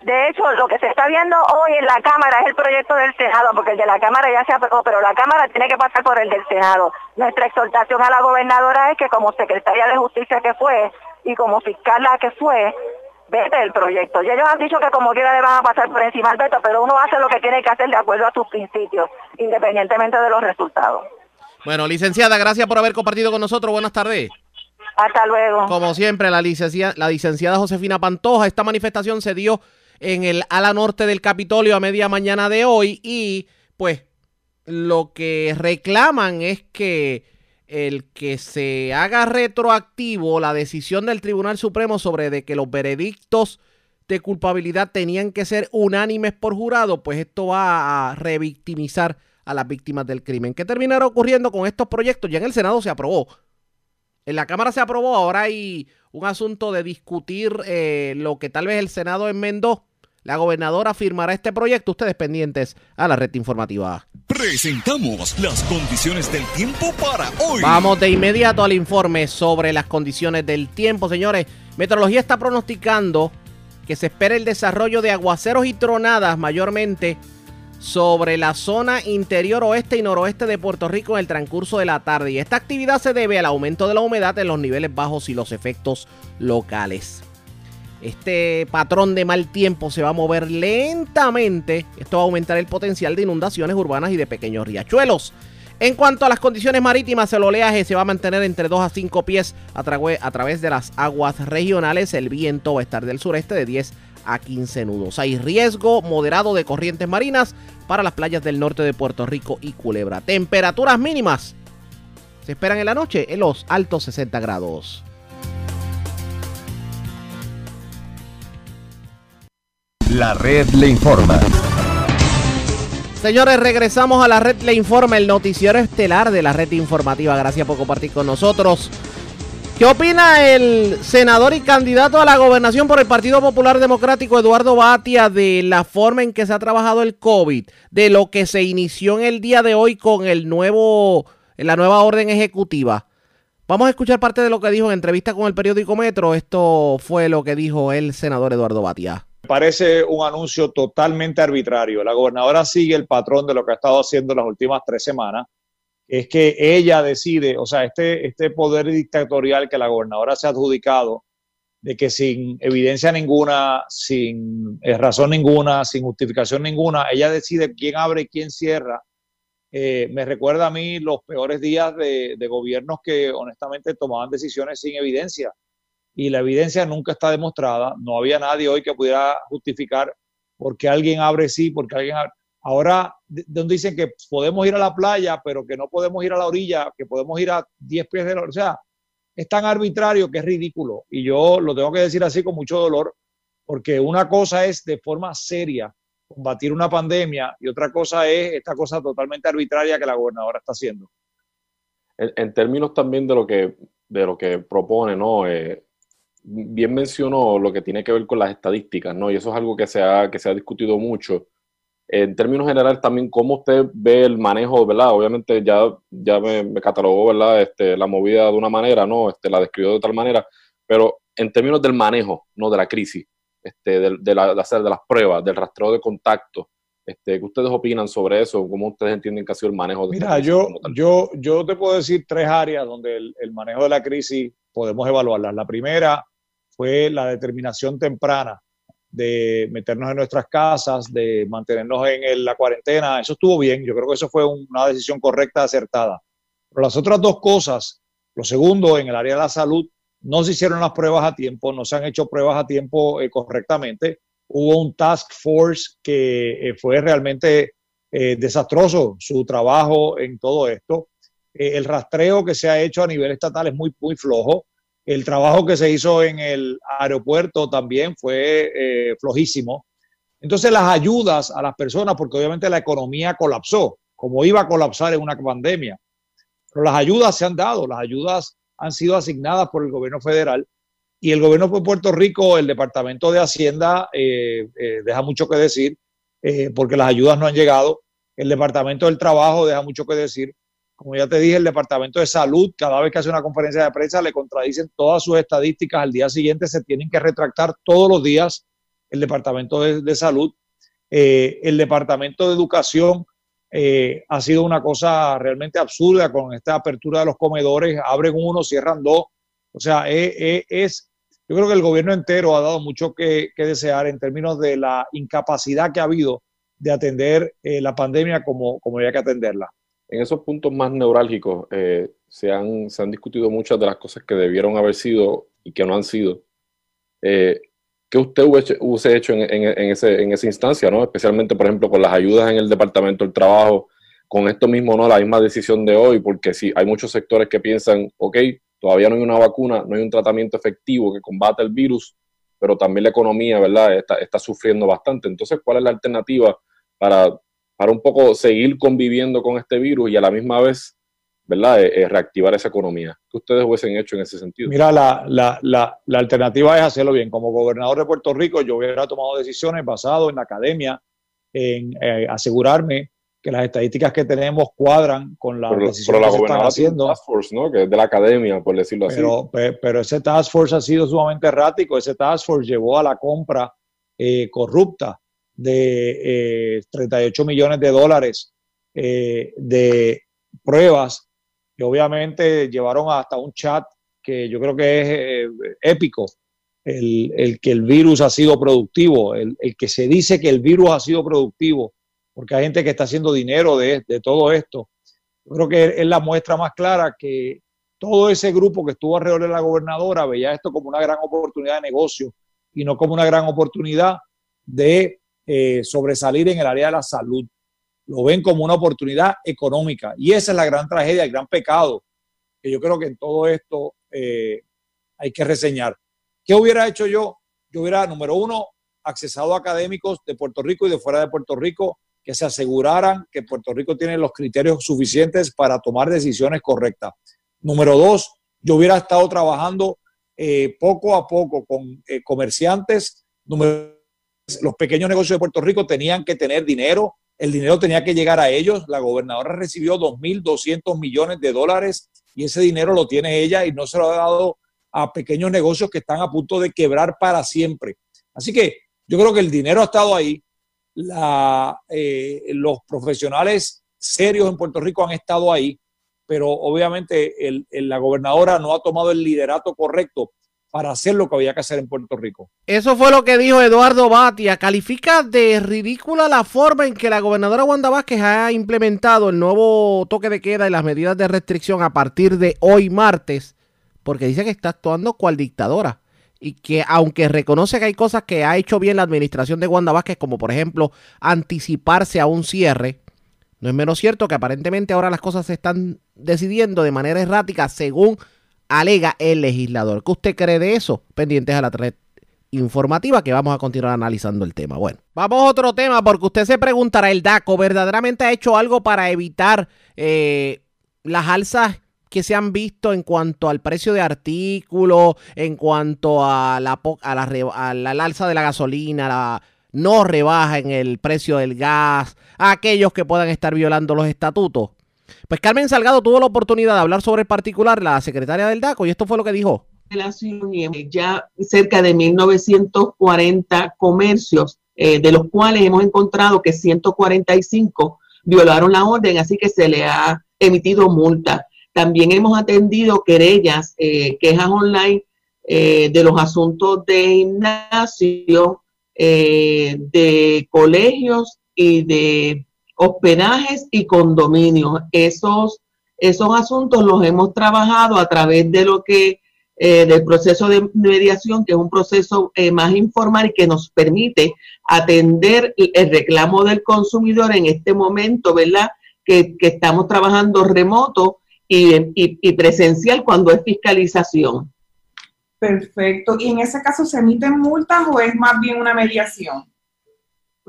De hecho, lo que se está viendo hoy en la Cámara es el proyecto del Senado, porque el de la Cámara ya se aprobó, pero la Cámara tiene que pasar por el del Senado. Nuestra exhortación a la gobernadora es que como secretaria de Justicia que fue y como fiscal que fue, vete el proyecto. Y ellos han dicho que como quiera le van a pasar por encima al veto, pero uno hace lo que tiene que hacer de acuerdo a sus principios, independientemente de los resultados. Bueno, licenciada, gracias por haber compartido con nosotros. Buenas tardes. Hasta luego. Como siempre, la licenciada, la licenciada Josefina Pantoja. Esta manifestación se dio en el ala norte del Capitolio a media mañana de hoy y pues lo que reclaman es que el que se haga retroactivo la decisión del Tribunal Supremo sobre de que los veredictos de culpabilidad tenían que ser unánimes por jurado, pues esto va a revictimizar a las víctimas del crimen. ¿Qué terminará ocurriendo con estos proyectos? Ya en el Senado se aprobó. En la Cámara se aprobó, ahora hay un asunto de discutir eh, lo que tal vez el Senado enmendó la gobernadora firmará este proyecto. Ustedes pendientes a la red informativa. Presentamos las condiciones del tiempo para hoy. Vamos de inmediato al informe sobre las condiciones del tiempo, señores. Meteorología está pronosticando que se espera el desarrollo de aguaceros y tronadas mayormente sobre la zona interior oeste y noroeste de Puerto Rico en el transcurso de la tarde. Y esta actividad se debe al aumento de la humedad en los niveles bajos y los efectos locales. Este patrón de mal tiempo se va a mover lentamente. Esto va a aumentar el potencial de inundaciones urbanas y de pequeños riachuelos. En cuanto a las condiciones marítimas, el oleaje se va a mantener entre 2 a 5 pies a, a, través de las aguas regionales. El viento va a estar del sureste de 10 a 15 nudos. Hay riesgo moderado de corrientes marinas para las playas del norte de Puerto Rico y Culebra. Temperaturas mínimas se esperan en la noche en los altos 60 grados. La red le informa. Señores, regresamos a la red le informa, el noticiero estelar de la red informativa. Gracias por compartir con nosotros. ¿Qué opina el senador y candidato a la gobernación por el Partido Popular Democrático, Eduardo Batia, de la forma en que se ha trabajado el COVID, de lo que se inició en el día de hoy con el nuevo, la nueva orden ejecutiva? Vamos a escuchar parte de lo que dijo en entrevista con el periódico Metro. Esto fue lo que dijo el senador Eduardo Batia parece un anuncio totalmente arbitrario. La gobernadora sigue el patrón de lo que ha estado haciendo las últimas tres semanas. Es que ella decide, o sea, este, este poder dictatorial que la gobernadora se ha adjudicado, de que sin evidencia ninguna, sin eh, razón ninguna, sin justificación ninguna, ella decide quién abre y quién cierra. Eh, me recuerda a mí los peores días de, de gobiernos que honestamente tomaban decisiones sin evidencia y la evidencia nunca está demostrada. No había nadie hoy que pudiera justificar por qué alguien abre sí, porque alguien. Ahora, donde dicen que podemos ir a la playa, pero que no podemos ir a la orilla, que podemos ir a 10 pies de la O sea, es tan arbitrario que es ridículo. Y yo lo tengo que decir así con mucho dolor, porque una cosa es de forma seria combatir una pandemia y otra cosa es esta cosa totalmente arbitraria que la gobernadora está haciendo. En, términos también de lo que, de lo que propone, ¿no? Eh, bien mencionó lo que tiene que ver con las estadísticas, ¿no? Y eso es algo que se ha, que se ha discutido mucho. En términos generales, también, ¿cómo usted ve el manejo, verdad? Obviamente ya, ya me, catalogó, ¿verdad? Este, la movida de una manera, ¿no? Este, la describió de tal manera, pero en términos del manejo, ¿no? De la crisis, este, de, la, de hacer de las pruebas, del rastreo de contacto, este, ¿qué ustedes opinan sobre eso? ¿Cómo ustedes entienden que ha sido el manejo de Mira, yo, yo, yo te puedo decir tres áreas donde el, el manejo de la crisis podemos evaluarlas. La primera fue la determinación temprana de meternos en nuestras casas, de mantenernos en la cuarentena. Eso estuvo bien, yo creo que eso fue una decisión correcta, acertada. Pero las otras dos cosas, lo segundo, en el área de la salud, no se hicieron las pruebas a tiempo, no se han hecho pruebas a tiempo eh, correctamente. Hubo un task force que eh, fue realmente eh, desastroso su trabajo en todo esto. el rastreo que se ha hecho a nivel estatal es muy, muy flojo. El trabajo que se hizo en el aeropuerto también fue eh, flojísimo. Entonces las ayudas a las personas, porque obviamente la economía colapsó, como iba a colapsar en una pandemia, pero las ayudas se han dado, las ayudas han sido asignadas por el gobierno federal y el gobierno de Puerto Rico, el Departamento de Hacienda, eh, eh, deja mucho que decir, porque las ayudas no han llegado. El Departamento del Trabajo deja mucho que decir. Como ya te dije, el Departamento de Salud, cada vez que hace una conferencia de prensa, le contradicen todas sus estadísticas. Al día siguiente se tienen que retractar todos los días el Departamento de, Salud. Eh, el Departamento de Educación eh, ha sido una cosa realmente absurda con esta apertura de los comedores. Abren uno, cierran dos. O sea, eh, es, yo creo que el gobierno entero ha dado mucho que, desear en términos de la incapacidad que ha habido de atender la pandemia como, como había que atenderla en esos puntos más neurálgicos eh, se, han, se han discutido muchas de las cosas que debieron haber sido y que no han sido. Eh, ¿Qué usted hubiese hecho en, en, ese, en esa instancia, ¿no? especialmente, por ejemplo, con las ayudas en el Departamento del Trabajo, con esto mismo, no la misma decisión de hoy, porque si hay muchos sectores que piensan, ok, todavía no hay una vacuna, no hay un tratamiento efectivo que combate el virus, pero también la economía, ¿verdad?, está, está sufriendo bastante. Entonces, ¿cuál es la alternativa para para un poco seguir conviviendo con este virus y a la misma vez, ¿verdad?, eh, eh, reactivar esa economía. ¿Qué ustedes hubiesen hecho en ese sentido? Mira, la, la, la, la, alternativa es hacerlo bien. Como gobernador de Puerto Rico, yo hubiera tomado decisiones basadas en la academia, en eh, asegurarme que las estadísticas que tenemos cuadran con las decisiones que se están haciendo. Task Force, ¿no? Que es de la academia, por decirlo así. Pero ese Task Force ha sido sumamente errático. Ese Task Force llevó a la compra corrupta de 38 eh, millones de dólares eh, de pruebas que obviamente llevaron hasta un chat que yo creo que es eh, épico, el, que el virus ha sido productivo, el, que se dice que el virus ha sido productivo, porque hay gente que está haciendo dinero de, de todo esto. Yo creo que es la muestra más clara que todo ese grupo que estuvo alrededor de la gobernadora veía esto como una gran oportunidad de negocio y no como una gran oportunidad de eh, sobresalir en el área de la salud. Lo ven como una oportunidad económica. Y esa es la gran tragedia, el gran pecado que yo creo que en todo esto eh, hay que reseñar. ¿Qué hubiera hecho yo? Yo hubiera, número uno, accesado a académicos de Puerto Rico y de fuera de Puerto Rico que se aseguraran que Puerto Rico tiene los criterios suficientes para tomar decisiones correctas. Número dos, yo hubiera estado trabajando eh, poco a poco con comerciantes. Número los pequeños negocios de Puerto Rico tenían que tener dinero, el dinero tenía que llegar a ellos. La gobernadora recibió 2.200 millones de dólares y ese dinero lo tiene ella y no se lo ha dado a pequeños negocios que están a punto de quebrar para siempre. Así que yo creo que el dinero ha estado ahí. Eh, los profesionales serios en Puerto Rico han estado ahí, pero obviamente la gobernadora no ha tomado el liderato correcto para hacer lo que había que hacer en Puerto Rico. Eso fue lo que dijo Eduardo Batia. Califica de ridícula la forma en que la gobernadora Wanda Vázquez ha implementado el nuevo toque de queda y las medidas de restricción a partir de hoy martes, porque dice que está actuando cual dictadora. Y que aunque reconoce que hay cosas que ha hecho bien la administración de Wanda Vázquez, como por ejemplo anticiparse a un cierre, no es menos cierto que aparentemente ahora las cosas se están decidiendo de manera errática según alega el legislador. ¿Qué usted cree de eso? Pendientes a la red informativa que vamos a continuar analizando el tema. Bueno, vamos a otro tema porque usted se preguntará, ¿el DACO verdaderamente ha hecho algo para evitar eh, las alzas que se han visto en cuanto al precio de artículos, en cuanto a la, a la, alza de la gasolina, la no rebaja en el precio del gas, aquellos que puedan estar violando los estatutos? Pues Carmen Salgado tuvo la oportunidad de hablar sobre el particular, la secretaria del DACO, y esto fue lo que dijo. Ya cerca de 1940 comercios, eh, de los cuales hemos encontrado que 145 violaron la orden, así que se le ha emitido multa. También hemos atendido querellas, eh, quejas online eh, de los asuntos de gimnasio, de colegios y de hospedajes y condominios. Esos, esos asuntos los hemos trabajado a través de lo que eh, del proceso de mediación, que es un proceso eh, más informal y que nos permite atender el reclamo del consumidor en este momento, ¿verdad? Que, estamos trabajando remoto y, y presencial cuando es fiscalización. Perfecto. ¿Y en ese caso se emiten multas o es más bien una mediación?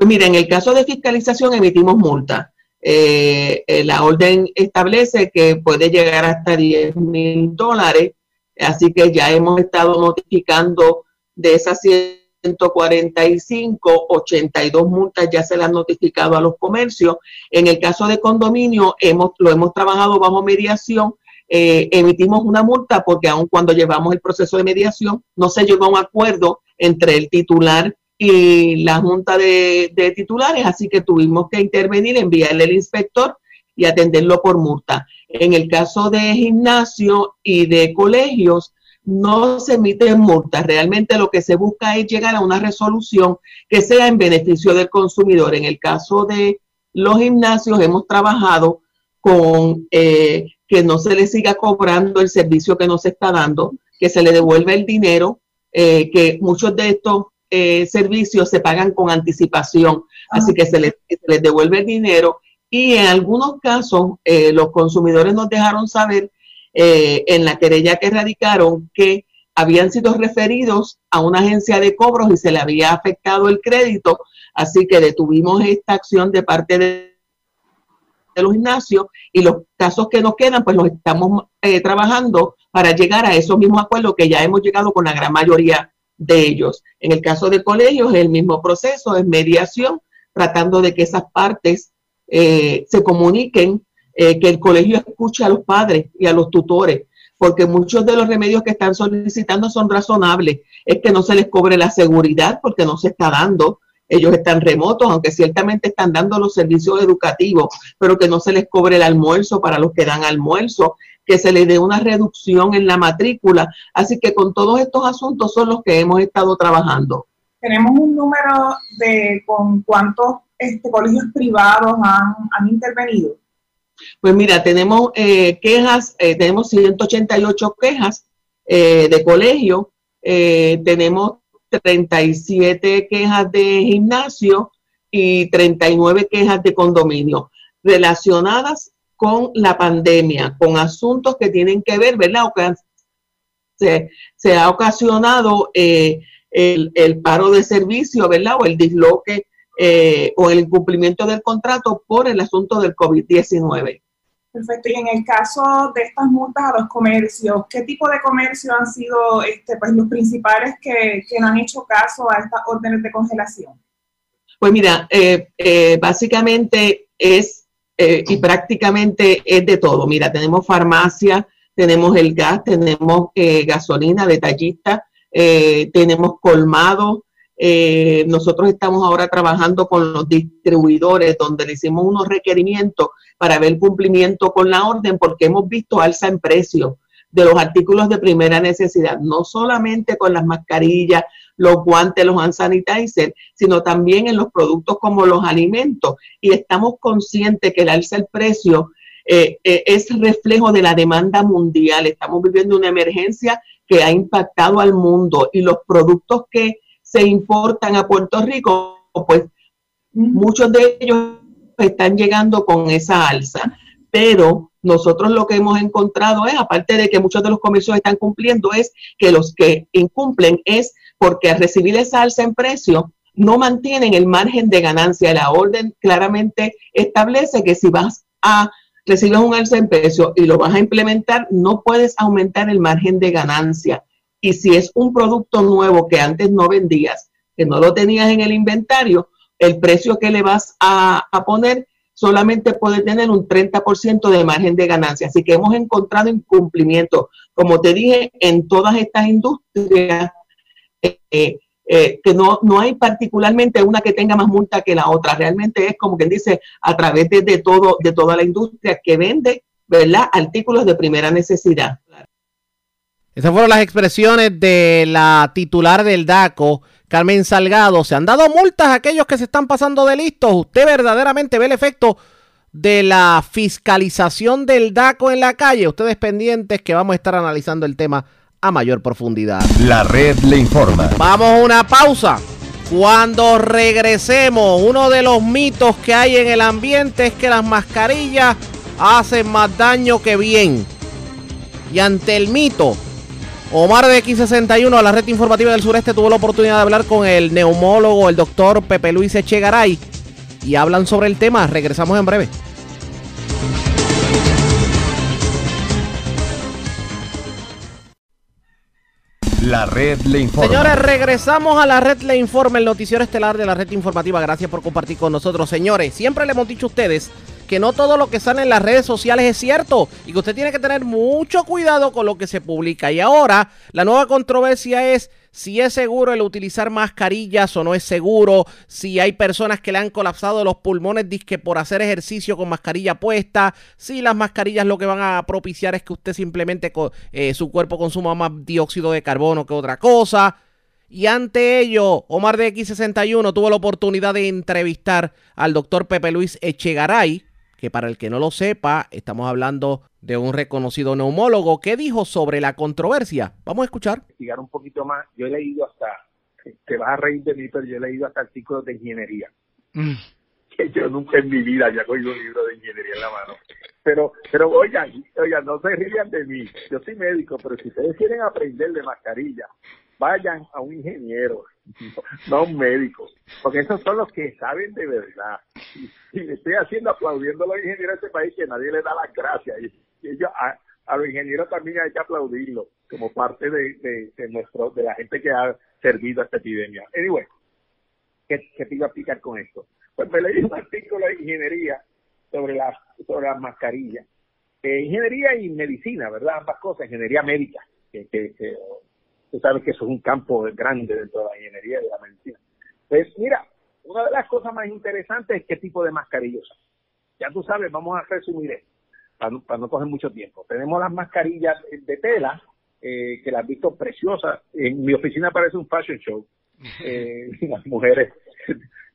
Pues mira, en el caso de fiscalización emitimos multa. Eh, eh, la orden establece que puede llegar hasta 10 mil dólares, así que ya hemos estado notificando de esas 145, 82 multas ya se las han notificado a los comercios. En el caso de condominio, hemos, lo hemos trabajado bajo mediación. Eh, emitimos una multa porque aun cuando llevamos el proceso de mediación, no se llegó a un acuerdo entre el titular y la junta de, titulares, así que tuvimos que intervenir, enviarle el inspector y atenderlo por multa. En el caso de gimnasio y de colegios, no se emiten multas. Realmente lo que se busca es llegar a una resolución que sea en beneficio del consumidor. En el caso de los gimnasios, hemos trabajado con eh, que no se le siga cobrando el servicio que no se está dando, que se le devuelva el dinero, eh, que muchos de estos eh, servicios se pagan con anticipación, así que se les, devuelve el dinero. Y en algunos casos eh, los consumidores nos dejaron saber eh, en la querella que radicaron que habían sido referidos a una agencia de cobros y se le había afectado el crédito, así que detuvimos esta acción de parte de, de los gimnasios y los casos que nos quedan, pues los estamos trabajando para llegar a esos mismos acuerdos que ya hemos llegado con la gran mayoría de ellos. En el caso de colegios, el mismo proceso es mediación, tratando de que esas partes eh, se comuniquen, eh, que el colegio escuche a los padres y a los tutores, porque muchos de los remedios que están solicitando son razonables. Es que no se les cobre la seguridad porque no se está dando. Ellos están remotos, aunque ciertamente están dando los servicios educativos, pero que no se les cobre el almuerzo para los que dan almuerzo, que se le dé una reducción en la matrícula. Así que con todos estos asuntos son los que hemos estado trabajando. Tenemos un número de con cuántos este, colegios privados han, intervenido. Pues mira, tenemos eh, quejas, eh, tenemos 188 quejas eh, de colegio, tenemos 37 quejas de gimnasio y 39 quejas de condominio relacionadas con la pandemia, con asuntos que tienen que ver, ¿verdad? O que se, ha ocasionado eh, el, paro de servicio, ¿verdad? O el disloque eh, o el incumplimiento del contrato por el asunto del COVID-19. Perfecto. Y en el caso de estas multas a los comercios, ¿qué tipo de comercio han sido este, pues, los principales que, que no han hecho caso a estas órdenes de congelación? Pues mira, eh, básicamente es eh, y prácticamente es de todo. Mira, tenemos farmacia, tenemos el gas, tenemos eh, gasolina detallista, eh, tenemos colmado. Nosotros estamos ahora trabajando con los distribuidores donde le hicimos unos requerimientos para ver cumplimiento con la orden porque hemos visto alza en precio de los artículos de primera necesidad, no solamente con las mascarillas, los guantes, los hand sanitizer, sino también en los productos como los alimentos. Y estamos conscientes que el alza del precio eh, eh, es reflejo de la demanda mundial. Estamos viviendo una emergencia que ha impactado al mundo y los productos que se importan a Puerto Rico, pues muchos de ellos están llegando con esa alza. pero nosotros lo que hemos encontrado es, aparte de que muchos de los comercios están cumpliendo, es que los que incumplen es porque al recibir esa alza en precio no mantienen el margen de ganancia. La orden claramente establece que si vas a recibir un alza en precio y lo vas a implementar, no puedes aumentar el margen de ganancia. Y si es un producto nuevo que antes no vendías, que no lo tenías en el inventario, el precio que le vas a, a poner solamente puede tener un 30% de margen de ganancia. Así que hemos encontrado incumplimiento, como te dije, en todas estas industrias, eh, eh, que no, no hay particularmente una que tenga más multa que la otra. Realmente es como quien dice, a través de, de todo, de toda la industria que vende, ¿verdad? Artículos de primera necesidad. Esas fueron las expresiones de la titular del DACO, Carmen Salgado. Se han dado multas a aquellos que se están pasando de listos. ¿Usted verdaderamente ve el efecto de la fiscalización del DACO en la calle? Ustedes pendientes que vamos a estar analizando el tema a mayor profundidad. La red le informa. Vamos a una pausa. Cuando regresemos, uno de los mitos que hay en el ambiente es que las mascarillas hacen más daño que bien. Y ante el mito, Omar de X61 a la red informativa del sureste tuvo la oportunidad de hablar con el neumólogo, el doctor Pepe Luis Echegaray, y hablan sobre el tema. Regresamos en breve. La red le informa. Señores, regresamos a la red le informa, el noticiero estelar de la red informativa. Gracias por compartir con nosotros. Señores, siempre le hemos dicho a ustedes que no todo lo que sale en las redes sociales es cierto y que usted tiene que tener mucho cuidado con lo que se publica. Y ahora la nueva controversia es si es seguro el utilizar mascarillas o no es seguro, si hay personas que le han colapsado los pulmones disque por hacer ejercicio con mascarilla puesta, si las mascarillas lo que van a propiciar es que usted simplemente eh, su cuerpo consuma más dióxido de carbono que otra cosa. Y ante ello, Omar de X61 tuvo la oportunidad de entrevistar al doctor Pepe Luis Echegaray, que para el que no lo sepa, estamos hablando de un reconocido neumólogo. ¿Qué dijo sobre la controversia? Vamos a escuchar. Investigar un poquito más. Yo he leído hasta, te vas a reír de mí, pero yo he leído hasta artículos de ingeniería. Mm. Que yo nunca en mi vida había cogido un libro de ingeniería en la mano. Pero, pero oigan, oigan, no se rían de mí. Yo soy médico, pero si ustedes quieren aprender de mascarilla, vayan a un ingeniero, no a un médico, porque esos son los que saben de verdad. Y, estoy haciendo aplaudiendo a los ingenieros de este país que nadie le da las gracias. Y, ellos, a, los ingenieros también hay que aplaudirlo como parte de, de, nuestro de la gente que ha servido a esta epidemia. Anyway, ¿qué, qué te iba a explicar con esto? Pues me leí un artículo de ingeniería sobre las, sobre las mascarillas. Eh, ingeniería y medicina, ¿verdad? Ambas cosas, ingeniería médica, que, que Tú sabes que eso es un campo grande dentro de la ingeniería y de la medicina. Pues mira, una de las cosas más interesantes es qué tipo de mascarillas Ya tú sabes, vamos a resumir esto, para no, coger mucho tiempo. Tenemos las mascarillas de tela, eh, que las he visto preciosas. En mi oficina parece un fashion show. Eh, las mujeres,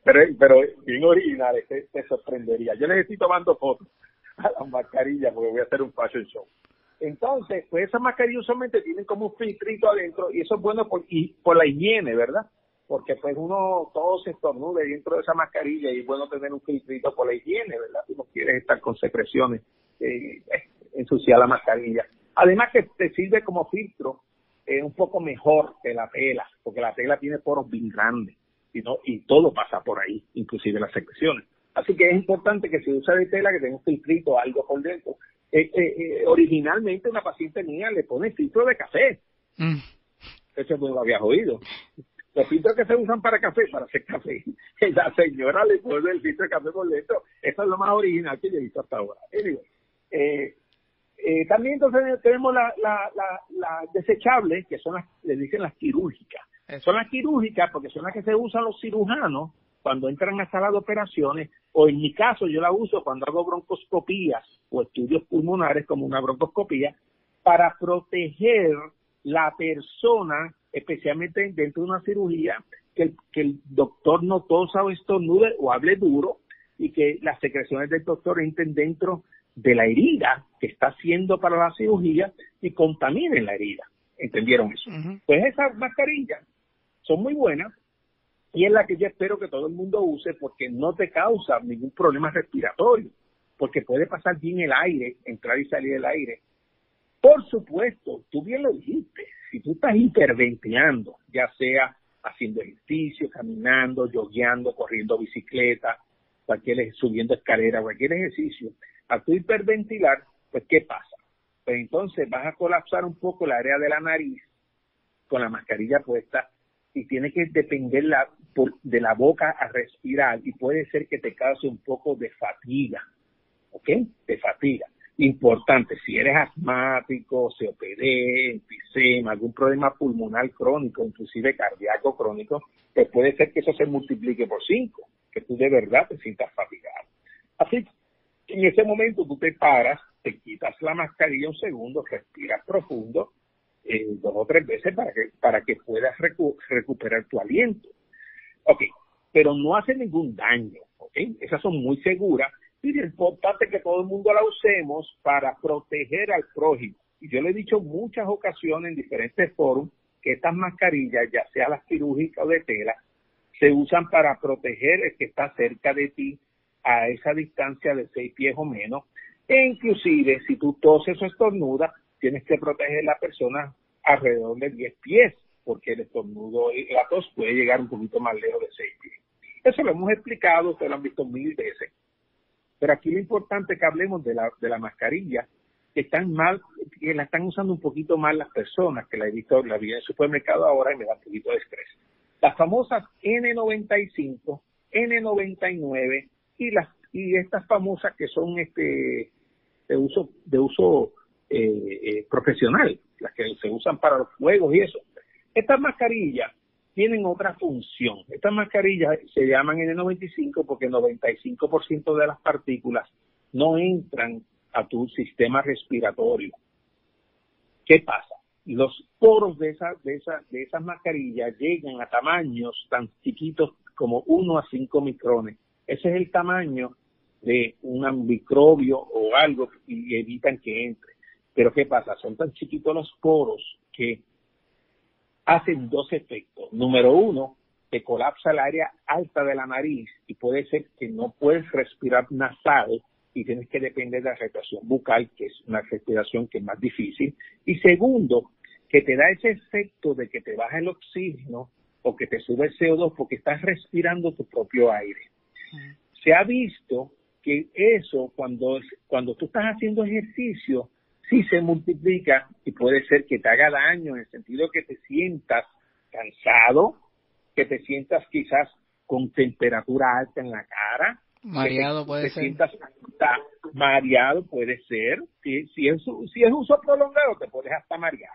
pero, pero bien originales, te, te sorprendería. Yo les estoy tomando fotos a las mascarillas porque voy a hacer un fashion show. Entonces, pues esas mascarillas usualmente tienen como un filtrito adentro y eso es bueno por, y por la higiene, ¿verdad? Porque pues uno todo se estornude dentro de esa mascarilla y es bueno tener un filtrito por la higiene, ¿verdad? Si no quieres estar con secreciones, eh, ensuciar la mascarilla. Además que te sirve como filtro eh, un poco mejor que la tela, porque la tela tiene poros bien grandes y, no, y todo pasa por ahí, inclusive las secreciones. Así que es importante que si usa de tela que tenga un filtrito, algo por dentro, eh, eh, eh, originalmente una paciente mía le pone filtro de café. Mm. Eso no lo habías oído. Los filtros que se usan para café, para hacer café. La señora le pone el filtro de café por dentro. Eso es lo más original que yo he visto hasta ahora. también entonces tenemos la, la, la, desechables, que son las, le dicen las quirúrgicas. Son las quirúrgicas porque son las que se usan los cirujanos cuando entran a sala de operaciones, o en mi caso yo la uso cuando hago broncoscopías o estudios pulmonares como una broncoscopía, para proteger la persona, especialmente dentro de una cirugía, que el, doctor no tosa o estornude o hable duro y que las secreciones del doctor entren dentro de la herida que está haciendo para la cirugía y contaminen la herida. ¿Entendieron eso? Pues esas mascarillas son muy buenas y es la que yo espero que todo el mundo use porque no te causa ningún problema respiratorio. porque puede pasar bien el aire, entrar y salir el aire. Por supuesto, tú bien lo dijiste, si tú estás hiperventilando, ya sea haciendo ejercicio, caminando, yogueando, corriendo bicicleta, cualquier subiendo escalera, cualquier ejercicio, a tu hiperventilar, pues ¿qué pasa? Pues entonces vas a colapsar un poco el área de la nariz con la mascarilla puesta y tiene que depender la, de la boca a respirar y puede ser que te cause un poco de fatiga, ¿ok? De fatiga. Importante, si eres asmático, COPD, enfisema, algún problema pulmonar crónico, inclusive cardíaco crónico, pues puede ser que eso se multiplique por cinco, que tú de verdad te sientas fatigado. Así que en ese momento tú te paras, te quitas la mascarilla un segundo, respiras profundo, eh, dos o tres veces para que, para que puedas recuperar tu aliento. Ok, pero no hace ningún daño, ok, esas son muy seguras y es importante que todo el mundo la usemos para proteger al prójimo. Y yo le he dicho muchas ocasiones en diferentes foros que estas mascarillas, ya sea las quirúrgicas o de tela, se usan para proteger el que está cerca de ti a esa distancia de seis pies o menos. E inclusive, si tú toses o estornudas, tienes que proteger a la persona alrededor de 10 pies, porque el estornudo y la tos puede llegar un poquito más lejos de seis pies. Eso lo hemos explicado, ustedes lo han visto mil veces. Pero aquí lo importante es que hablemos de la, de la mascarilla, que están mal, que la están usando un poquito mal las personas, que la he visto, la vi en el supermercado ahora y me da un poquito de estrés. Las famosas N95, N99 y las y estas famosas que son este de uso de uso eh, eh, profesional, las que se usan para los juegos y eso. Estas mascarillas tienen otra función. Estas mascarillas se llaman N95 porque el 95% de las partículas no entran a tu sistema respiratorio. ¿Qué pasa? Los poros de esas, de esas, de esas mascarillas llegan a tamaños tan chiquitos como 1 a 5 micrones. Ese es el tamaño de un microbio o algo y evitan que entre. Pero ¿qué pasa? Son tan chiquitos los poros que hacen dos efectos. Número uno, te colapsa el área alta de la nariz y puede ser que no puedes respirar nasal y tienes que depender de la respiración bucal, que es una respiración que es más difícil. Y segundo, que te da ese efecto de que te baja el oxígeno o que te sube el CO2 porque estás respirando tu propio aire. Se ha visto que eso, cuando, cuando tú estás haciendo ejercicio, sí se multiplica y puede ser que te haga daño en el sentido que te sientas cansado, que te sientas quizás con temperatura alta en la cara. Mareado puede ser. Sientas, mareado puede ser. Si, si, es, si es uso prolongado, te puedes hasta marear.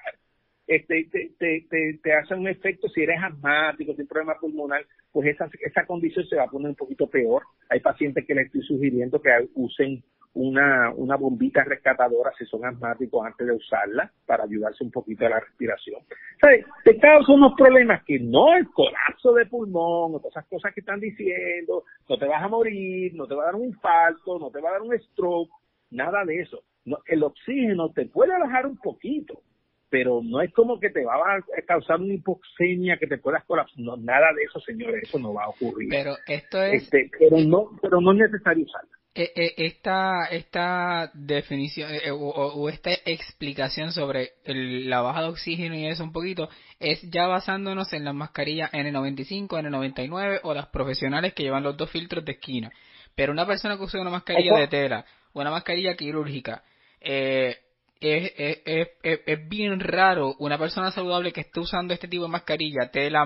Este, te, te, te, te hace un efecto, si eres asmático, tienes problema pulmonar, pues esa, esa condición se va a poner un poquito peor. Hay pacientes que les estoy sugiriendo que usen una, una bombita rescatadora si son asmáticos antes de usarla para ayudarse un poquito a la respiración. ¿Sabes? Te causa unos problemas que no el colapso de pulmón o todas esas cosas que están diciendo, no te vas a morir, no te va a dar un infarto, no te va a dar un stroke, nada de eso. No, el oxígeno te puede bajar un poquito, pero no es como que te va a causar una hipoxemia que te puedas colapsar, no, nada de eso, señores, eso no va a ocurrir. Pero esto es... Este, pero no, pero no es necesario usarla. Eh, eh, esta, esta definición eh, o, esta explicación sobre la baja de oxígeno y eso un poquito es ya basándonos en las mascarillas N95, N99 o las profesionales que llevan los dos filtros de esquina. Pero una persona que usa una mascarilla de tela una mascarilla quirúrgica, es, es, es, es, bien raro una persona saludable que esté usando este tipo de mascarilla, tela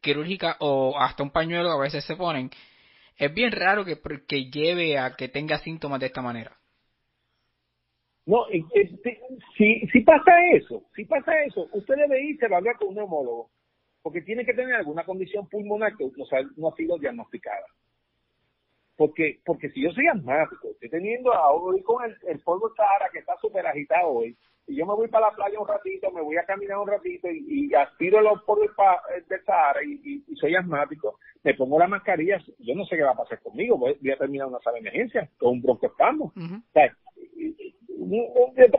quirúrgica o hasta un pañuelo a veces se ponen es bien raro que, que lleve a que tenga síntomas de esta manera. No, si, si pasa eso, si pasa eso, usted debe irse a hablar con un neumólogo, porque tiene que tener alguna condición pulmonar que no, ha sido diagnosticada. Porque, porque si yo soy asmático, estoy teniendo hoy con el, el polvo Sahara que está súper agitado hoy, y yo me voy para la playa un ratito, me voy a caminar un ratito y, aspiro los polvos del Sahara y, y, soy asmático, me pongo la mascarilla, yo no sé qué va a pasar conmigo, voy, a terminar una sala de emergencia con un broncoespasmo.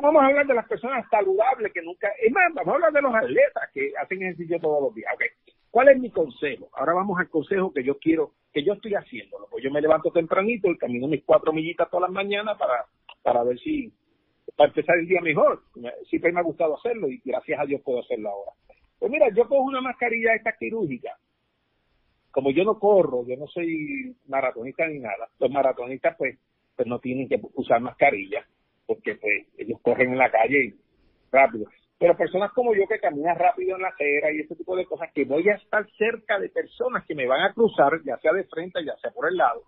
vamos a hablar de las personas saludables que nunca, es más, vamos a hablar de los atletas que hacen ejercicio todos los días. Okay. ¿Cuál es mi consejo? Ahora vamos al consejo que yo quiero, que yo estoy haciendo. Pues yo me levanto tempranito y camino mis cuatro millitas todas las mañanas para, para ver si, para empezar el día mejor. Siempre me ha gustado hacerlo y gracias a Dios puedo hacerlo ahora. Pues mira, yo cojo una mascarilla esta quirúrgica. Como yo no corro, yo no soy maratonista ni nada. Los maratonistas pues, pues no tienen que usar mascarilla porque pues ellos corren en la calle rápido. Pero personas como yo que caminan rápido en la acera y ese tipo de cosas, que voy a estar cerca de personas que me van a cruzar, ya sea de frente, ya sea por el lado,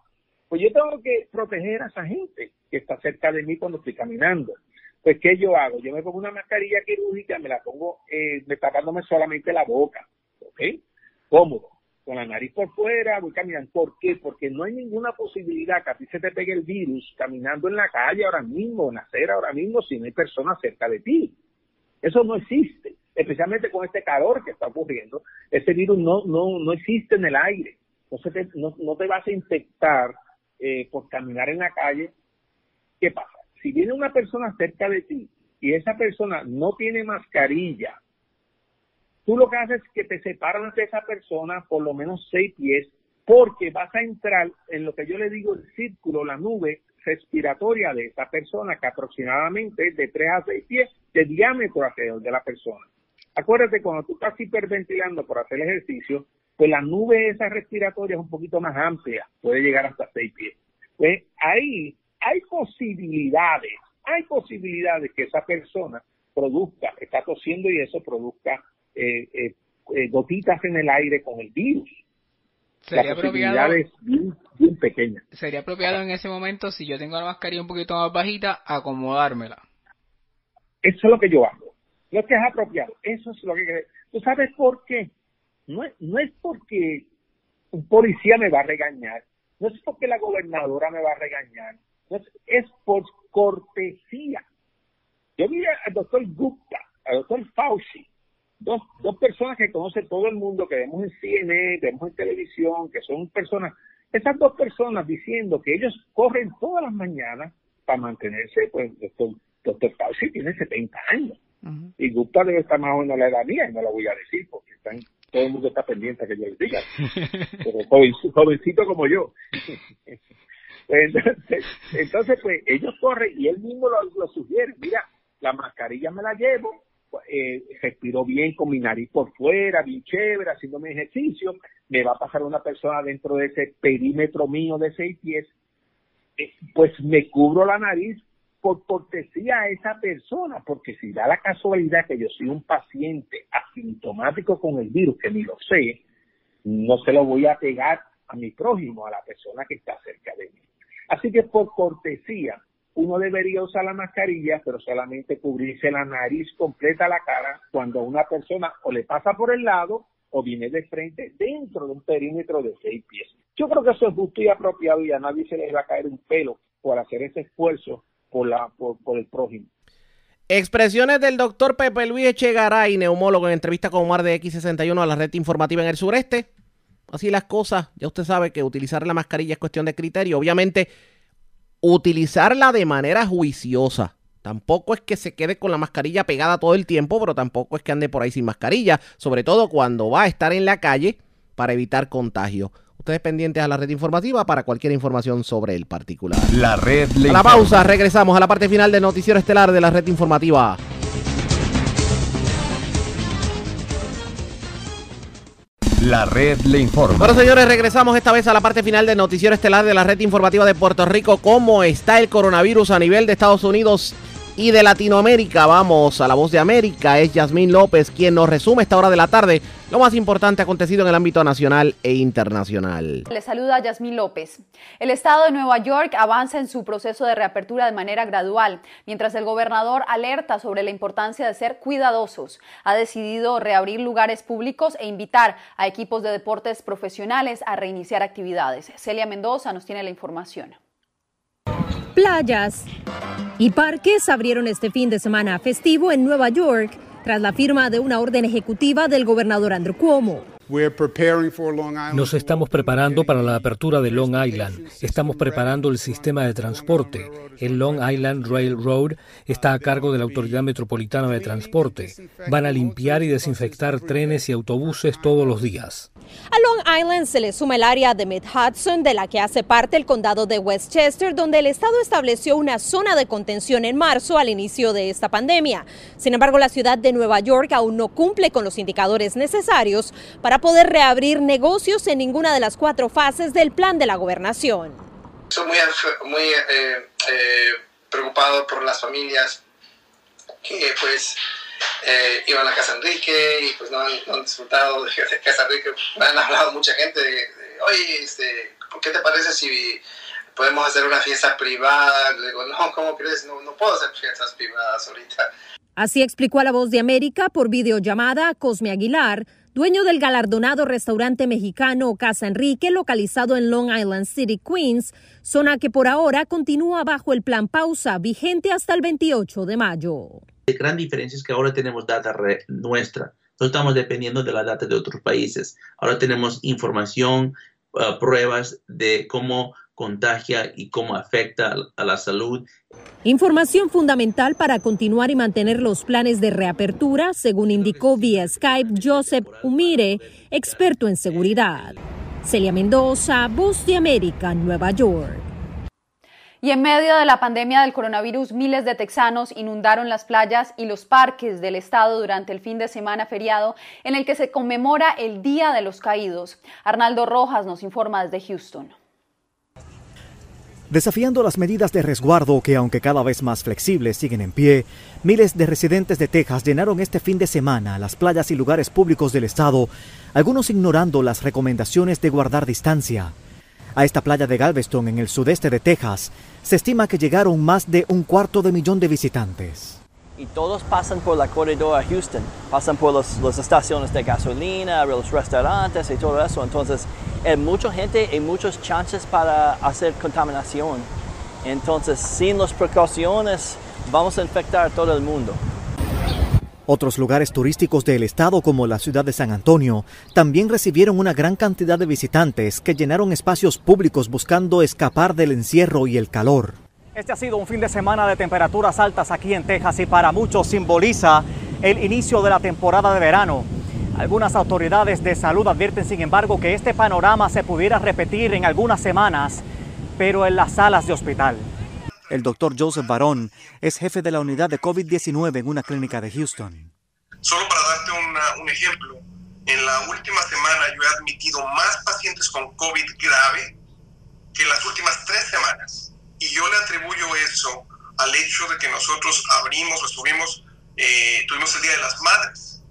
pues yo tengo que proteger a esa gente que está cerca de mí cuando estoy caminando. Pues, ¿qué yo hago? Yo me pongo una mascarilla quirúrgica, me la pongo eh, tapándome solamente la boca, ¿ok? Cómodo, con la nariz por fuera, voy caminando. ¿Por qué? Porque no hay ninguna posibilidad que a ti se te pegue el virus caminando en la calle ahora mismo, en la acera ahora mismo, si no hay personas cerca de ti. Eso no existe, especialmente con este calor que está ocurriendo. Ese virus no, no, no existe en el aire. Entonces te, no, no, te vas a infectar eh, por caminar en la calle. ¿Qué pasa? Si viene una persona cerca de ti y esa persona no tiene mascarilla, tú lo que haces es que te separas de esa persona por lo menos seis pies porque vas a entrar en lo que yo le digo el círculo, la nube respiratoria de esa persona, que aproximadamente es de 3 a 6 pies de diámetro alrededor de la persona. Acuérdate, cuando tú estás hiperventilando por hacer ejercicio, pues la nube esa respiratoria es un poquito más amplia, puede llegar hasta 6 pies. Pues ahí hay posibilidades, hay posibilidades que esa persona produzca, está tosiendo y eso produzca eh, eh, eh gotitas en el aire con el virus. Sería apropiado, pequeña. Sería apropiado en ese momento, si yo tengo la mascarilla un poquito más bajita, acomodármela. Eso es lo que yo hago. Lo que es apropiado. Eso es lo que... ¿Tú sabes por qué? No es, no es porque un policía me va a regañar. No es porque la gobernadora me va a regañar. es, es por cortesía. Yo vi al doctor Gupta, al doctor Fauci, dos, dos personas que conoce todo el mundo, que vemos en cine, vemos en televisión, que son personas, esas dos personas diciendo que ellos corren todas las mañanas para mantenerse, pues, doctor, doctor Fauci tiene 70 años. Y Gupta debe estar más o menos la edad mía, y no lo voy a decir, porque están, todo el mundo está pendiente que yo les diga. Pero jovencito, como yo. Pues, entonces, entonces, pues, ellos corren y él mismo lo, lo sugiere. Mira, la mascarilla me la llevo, eh, respiro bien con mi nariz por fuera, bien chévere, haciendo ejercicio, me va a pasar una persona dentro de ese perímetro mío de seis pies, eh, pues me cubro la nariz por cortesía a esa persona, porque si da la casualidad que yo soy un paciente asintomático con el virus, que ni lo sé, no se lo voy a pegar a mi prójimo, a la persona que está cerca de mí. Así que por cortesía, uno debería usar la mascarilla, pero solamente cubrirse la nariz completa, la cara, cuando una persona o le pasa por el lado o viene de frente dentro de un perímetro de seis pies. Yo creo que eso es justo y apropiado y a nadie se le va a caer un pelo por hacer ese esfuerzo por, la, por, el prójimo. Expresiones del doctor Pepe Luis Echegaray, neumólogo en entrevista con Omar de X61 a la red informativa en el sureste. Así las cosas, ya usted sabe que utilizar la mascarilla es cuestión de criterio. Obviamente, utilizarla de manera juiciosa. Tampoco es que se quede con la mascarilla pegada todo el tiempo, pero tampoco es que ande por ahí sin mascarilla, sobre todo cuando va a estar en la calle para evitar contagio. Ustedes pendientes a la red informativa para cualquier información sobre el particular. La red. a la pausa, regresamos a la parte final del noticiero estelar de la red informativa. La red le informa. Bueno, señores, regresamos esta vez a la parte final del noticiero estelar de la red informativa de Puerto Rico. ¿Cómo está el coronavirus a nivel de Estados Unidos y de Latinoamérica. Vamos a la voz de América. Es Yasmín López quien nos resume esta hora de la tarde lo más importante acontecido en el ámbito nacional e internacional. Le saluda Yasmín López. El estado de Nueva York avanza en su proceso de reapertura de manera gradual, mientras el gobernador alerta sobre la importancia de ser cuidadosos. Ha decidido reabrir lugares públicos e invitar a equipos de deportes profesionales a reiniciar actividades. Celia Mendoza nos tiene la información. Playas y parques abrieron este fin de semana festivo en Nueva York tras la firma de una orden ejecutiva del gobernador Andrew Cuomo. Nos estamos preparando para la apertura de Long Island. Estamos preparando el sistema de transporte. El Long Island Railroad está a cargo de la Autoridad Metropolitana de Transporte. Van a limpiar y desinfectar trenes y autobuses todos los días. A Long Island se le suma el área de Mid Hudson, de la que hace parte el condado de Westchester, donde el Estado estableció una zona de contención en marzo al inicio de esta pandemia. Sin embargo, la ciudad de Nueva York aún no cumple con los indicadores necesarios para poder reabrir negocios en ninguna de las cuatro fases del plan de la gobernación. Estoy muy, muy eh, eh, preocupado por las familias que pues eh, iban a Casa Enrique y pues no han, disfrutado de, Casa Enrique. Me han hablado mucha gente de, oye, este, ¿qué te parece si podemos hacer una fiesta privada? Le digo, no, ¿cómo crees? No, no puedo hacer fiestas privadas ahorita. Así explicó a La Voz de América por videollamada Cosme Aguilar, dueño del galardonado restaurante mexicano Casa Enrique, localizado en Long Island City, Queens, zona que por ahora continúa bajo el plan pausa, vigente hasta el 28 de mayo. La gran diferencia es que ahora tenemos data nuestra. No estamos dependiendo de la data de otros países. Ahora tenemos información, uh, pruebas de cómo contagia y cómo afecta a la salud. Información fundamental para continuar y mantener los planes de reapertura, según indicó vía Skype Joseph Umire, experto en seguridad. Celia Mendoza, Voz de América, Nueva York. Y en medio de la pandemia del coronavirus, miles de texanos inundaron las playas y los parques del estado durante el fin de semana feriado en el que se conmemora el Día de los Caídos. Arnaldo Rojas nos informa desde Houston. Desafiando las medidas de resguardo que, aunque cada vez más flexibles, siguen en pie, miles de residentes de Texas llenaron este fin de semana las playas y lugares públicos del estado, algunos ignorando las recomendaciones de guardar distancia. A esta playa de Galveston, en el sudeste de Texas, se estima que llegaron más de un cuarto de millón de visitantes. Y todos pasan por la corredora Houston, pasan por las estaciones de gasolina, los restaurantes y todo eso. Entonces, hay mucha gente y muchas chances para hacer contaminación. Entonces, sin las precauciones, vamos a infectar a todo el mundo. Otros lugares turísticos del estado como la ciudad de San Antonio también recibieron una gran cantidad de visitantes que llenaron espacios públicos buscando escapar del encierro y el calor. Este ha sido un fin de semana de temperaturas altas aquí en Texas y para muchos simboliza el inicio de la temporada de verano. Algunas autoridades de salud advierten, sin embargo, que este panorama se pudiera repetir en algunas semanas, pero en las salas de hospital. El doctor Joseph Barón es jefe de la unidad de COVID-19 en una clínica de Houston. Solo para darte un ejemplo, en la última semana yo he admitido más pacientes con COVID grave que en las últimas tres semanas. Y yo le atribuyo eso al hecho de que nosotros abrimos o estuvimos, eh, tuvimos el Día de las Madres.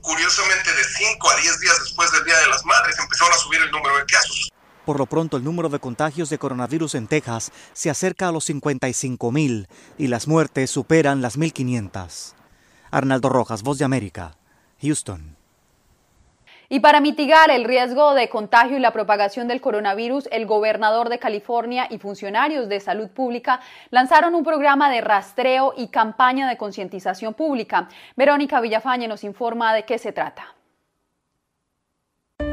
Curiosamente, de 5 a 10 días después del Día de las Madres empezaron a subir el número de casos. Por lo pronto, el número de contagios de coronavirus en Texas se acerca a los 55 mil y las muertes superan las 1.500. Arnaldo Rojas, Voz de América, Houston. Y para mitigar el riesgo de contagio y la propagación del coronavirus, el gobernador de California y funcionarios de salud pública lanzaron un programa de rastreo y campaña de concientización pública. Verónica Villafañe nos informa de qué se trata.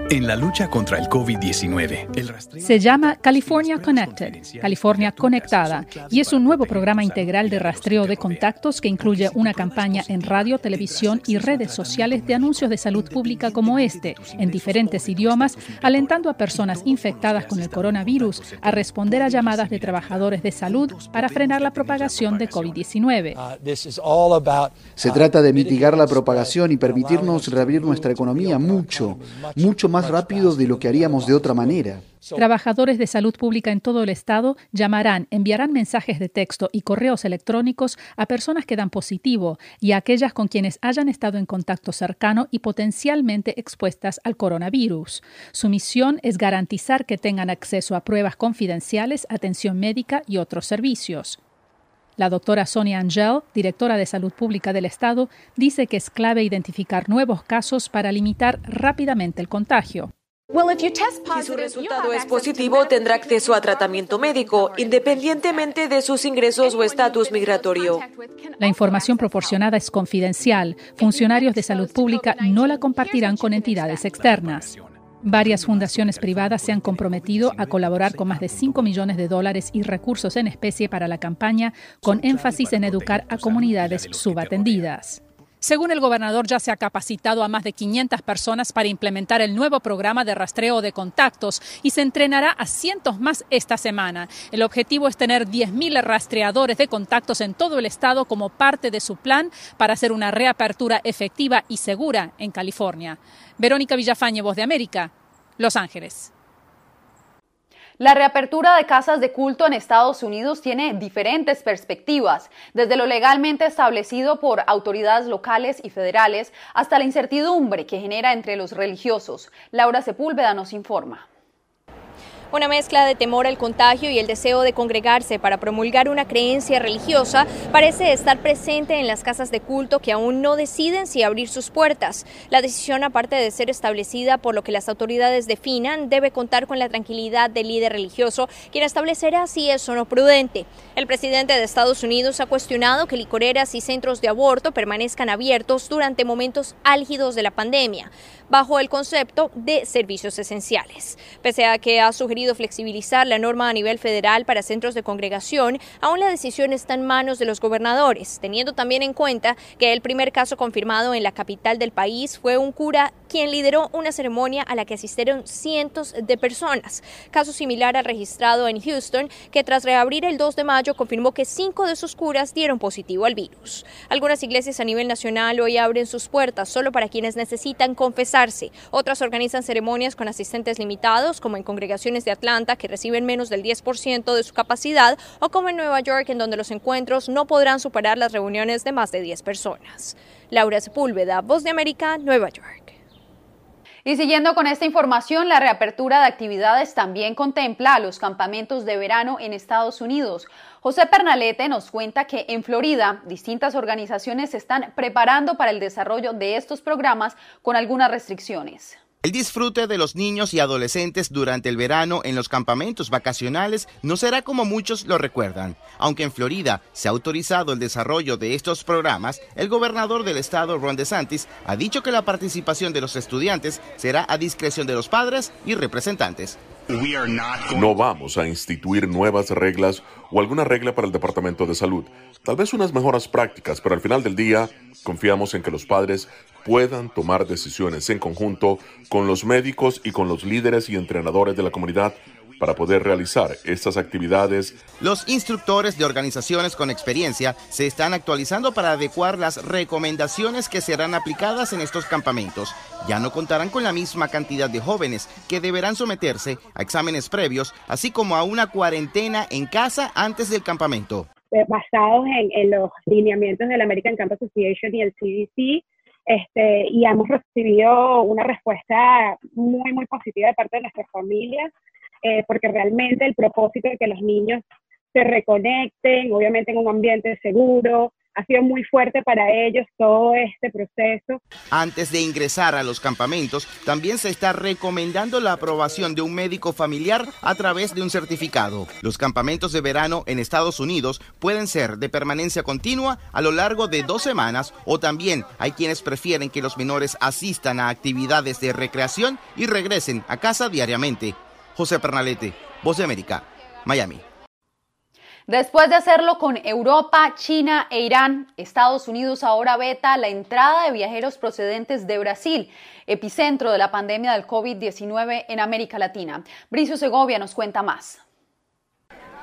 En la lucha contra el COVID-19, se llama California Connected, California Conectada, y es un nuevo programa integral de rastreo de contactos que incluye una campaña en radio, televisión y redes sociales de anuncios de salud pública como este, en diferentes idiomas, alentando a personas infectadas con el coronavirus a responder a llamadas de trabajadores de salud para frenar la propagación de COVID-19. Uh, se trata de mitigar la propagación y permitirnos reabrir nuestra economía mucho, mucho mucho más rápido de lo que haríamos de otra manera. Trabajadores de salud pública en todo el estado llamarán, enviarán mensajes de texto y correos electrónicos a personas que dan positivo y a aquellas con quienes hayan estado en contacto cercano y potencialmente expuestas al coronavirus. Su misión es garantizar que tengan acceso a pruebas confidenciales, atención médica y otros servicios. La doctora Sonia Angel, directora de Salud Pública del Estado, dice que es clave identificar nuevos casos para limitar rápidamente el contagio. Si su resultado es positivo, tendrá acceso a tratamiento médico, independientemente de sus ingresos o estatus migratorio. La información proporcionada es confidencial. Funcionarios de salud pública no la compartirán con entidades externas. Varias fundaciones privadas se han comprometido a colaborar con más de 5 millones de dólares y recursos en especie para la campaña, con énfasis en educar a comunidades subatendidas. Según el gobernador, ya se ha capacitado a más de 500 personas para implementar el nuevo programa de rastreo de contactos y se entrenará a cientos más esta semana. El objetivo es tener 10.000 rastreadores de contactos en todo el estado como parte de su plan para hacer una reapertura efectiva y segura en California. Verónica Villafañe, Voz de América, Los Ángeles. La reapertura de casas de culto en Estados Unidos tiene diferentes perspectivas, desde lo legalmente establecido por autoridades locales y federales hasta la incertidumbre que genera entre los religiosos. Laura Sepúlveda nos informa. Una mezcla de temor al contagio y el deseo de congregarse para promulgar una creencia religiosa parece estar presente en las casas de culto que aún no deciden si abrir sus puertas. La decisión, aparte de ser establecida por lo que las autoridades definan, debe contar con la tranquilidad del líder religioso, quien establecerá si es o no prudente. El presidente de Estados Unidos ha cuestionado que licoreras y centros de aborto permanezcan abiertos durante momentos álgidos de la pandemia, bajo el concepto de servicios esenciales. Pese a que ha sugerido flexibilizar la norma a nivel federal para centros de congregación, aún la decisión está en manos de los gobernadores, teniendo también en cuenta que el primer caso confirmado en la capital del país fue un cura quien lideró una ceremonia a la que asistieron cientos de personas. Caso similar al registrado en Houston, que tras reabrir el 2 de mayo confirmó que cinco de sus curas dieron positivo al virus. Algunas iglesias a nivel nacional hoy abren sus puertas solo para quienes necesitan confesarse. Otras organizan ceremonias con asistentes limitados, como en congregaciones de Atlanta, que reciben menos del 10% de su capacidad, o como en Nueva York, en donde los encuentros no podrán superar las reuniones de más de 10 personas. Laura Sepúlveda, Voz de América, Nueva York. Y siguiendo con esta información, la reapertura de actividades también contempla a los campamentos de verano en Estados Unidos. José Pernalete nos cuenta que en Florida distintas organizaciones se están preparando para el desarrollo de estos programas con algunas restricciones. El disfrute de los niños y adolescentes durante el verano en los campamentos vacacionales no será como muchos lo recuerdan. Aunque en Florida se ha autorizado el desarrollo de estos programas, el gobernador del estado, Ron DeSantis, ha dicho que la participación de los estudiantes será a discreción de los padres y representantes. No vamos a instituir nuevas reglas o alguna regla para el Departamento de Salud. Tal vez unas mejoras prácticas, pero al final del día confiamos en que los padres puedan tomar decisiones en conjunto con los médicos y con los líderes y entrenadores de la comunidad para poder realizar estas actividades. Los instructores de organizaciones con experiencia se están actualizando para adecuar las recomendaciones que serán aplicadas en estos campamentos. Ya no contarán con la misma cantidad de jóvenes que deberán someterse a exámenes previos, así como a una cuarentena en casa antes del campamento. Eh, basados en, en los lineamientos de la American Camp Association y el CDC, este, y hemos recibido una respuesta muy, muy positiva de parte de nuestras familias, eh, porque realmente el propósito de que los niños se reconecten, obviamente en un ambiente seguro, ha sido muy fuerte para ellos todo este proceso. Antes de ingresar a los campamentos, también se está recomendando la aprobación de un médico familiar a través de un certificado. Los campamentos de verano en Estados Unidos pueden ser de permanencia continua a lo largo de dos semanas o también hay quienes prefieren que los menores asistan a actividades de recreación y regresen a casa diariamente. José Pernalete, Voz de América, Miami. Después de hacerlo con Europa, China e Irán, Estados Unidos ahora veta la entrada de viajeros procedentes de Brasil, epicentro de la pandemia del COVID-19 en América Latina. Bricio Segovia nos cuenta más.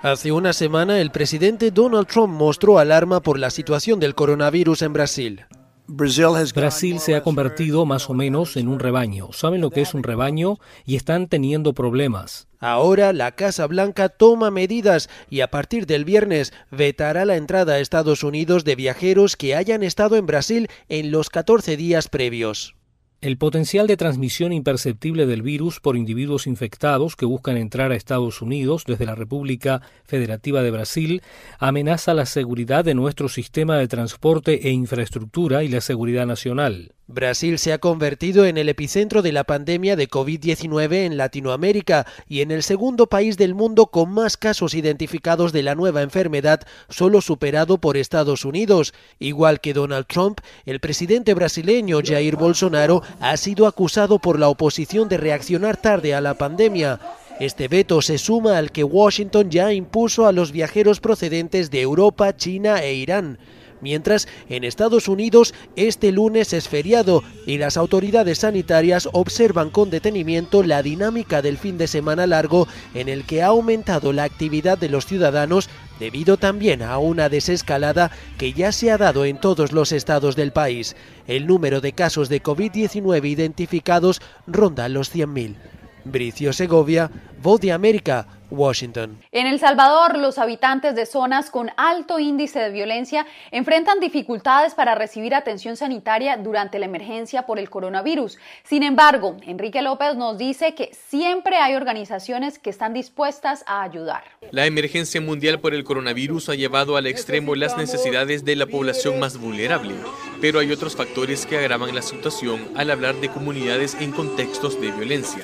Hace una semana, el presidente Donald Trump mostró alarma por la situación del coronavirus en Brasil. Brasil se ha convertido más o menos en un rebaño. ¿Saben lo que es un rebaño? Y están teniendo problemas. Ahora la Casa Blanca toma medidas y a partir del viernes vetará la entrada a Estados Unidos de viajeros que hayan estado en Brasil en los 14 días previos. El potencial de transmisión imperceptible del virus por individuos infectados que buscan entrar a Estados Unidos desde la República Federativa de Brasil amenaza la seguridad de nuestro sistema de transporte e infraestructura y la seguridad nacional. Brasil se ha convertido en el epicentro de la pandemia de COVID-19 en Latinoamérica y en el segundo país del mundo con más casos identificados de la nueva enfermedad, solo superado por Estados Unidos. Igual que Donald Trump, el presidente brasileño Jair Bolsonaro ha sido acusado por la oposición de reaccionar tarde a la pandemia. Este veto se suma al que Washington ya impuso a los viajeros procedentes de Europa, China e Irán mientras en Estados Unidos este lunes es feriado y las autoridades sanitarias observan con detenimiento la dinámica del fin de semana largo en el que ha aumentado la actividad de los ciudadanos debido también a una desescalada que ya se ha dado en todos los estados del país. El número de casos de COVID-19 identificados ronda los 100.000. Bricio Segovia, Voz de América, Washington. En El Salvador, los habitantes de zonas con alto índice de violencia enfrentan dificultades para recibir atención sanitaria durante la emergencia por el coronavirus. Sin embargo, Enrique López nos dice que siempre hay organizaciones que están dispuestas a ayudar. La emergencia mundial por el coronavirus ha llevado al extremo las necesidades de la población más vulnerable, pero hay otros factores que agravan la situación al hablar de comunidades en contextos de violencia.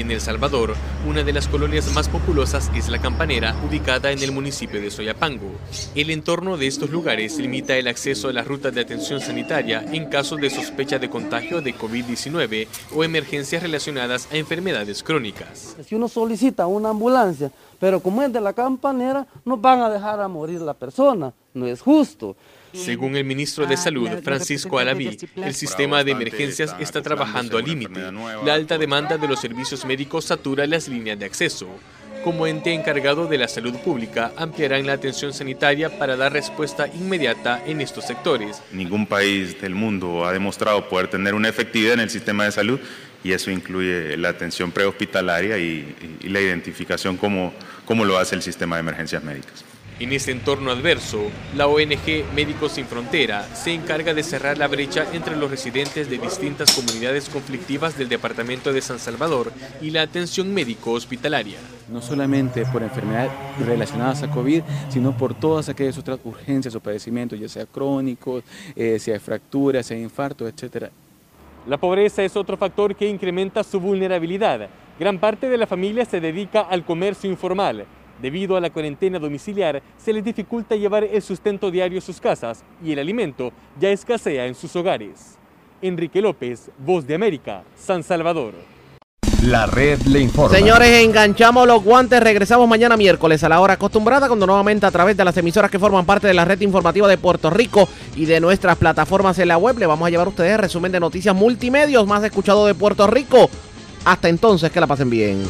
En El Salvador, una de las colonias más populosas es La Campanera, ubicada en el municipio de Soyapango. El entorno de estos lugares limita el acceso a las rutas de atención sanitaria en caso de sospecha de contagio de COVID-19 o emergencias relacionadas a enfermedades crónicas. Si uno solicita una ambulancia, pero como es de La Campanera, no van a dejar a morir la persona, no es justo. Según el ministro de Salud, Francisco Alaví, el sistema de emergencias está trabajando al límite. La alta demanda de los servicios médicos satura las líneas de acceso. Como ente encargado de la salud pública, ampliarán la atención sanitaria para dar respuesta inmediata en estos sectores. Ningún país del mundo ha demostrado poder tener una efectividad en el sistema de salud y eso incluye la atención prehospitalaria y, y la identificación como, como lo hace el sistema de emergencias médicas. En este entorno adverso, la ONG Médicos Sin Frontera se encarga de cerrar la brecha entre los residentes de distintas comunidades conflictivas del departamento de San Salvador y la atención médico hospitalaria. No solamente por enfermedades relacionadas a COVID, sino por todas aquellas otras urgencias o padecimientos, ya sea crónicos, eh, sea fracturas, sea infarto, etc. La pobreza es otro factor que incrementa su vulnerabilidad. Gran parte de la familia se dedica al comercio informal Debido a la cuarentena domiciliar, se les dificulta llevar el sustento diario a sus casas y el alimento ya escasea en sus hogares. Enrique López, Voz de América, San Salvador. La red le informa. Señores, enganchamos los guantes. Regresamos mañana miércoles a la hora acostumbrada, cuando nuevamente a través de las emisoras que forman parte de la red informativa de Puerto Rico y de nuestras plataformas en la web, le vamos a llevar a ustedes el resumen de noticias multimedios más escuchado de Puerto Rico. Hasta entonces, que la pasen bien.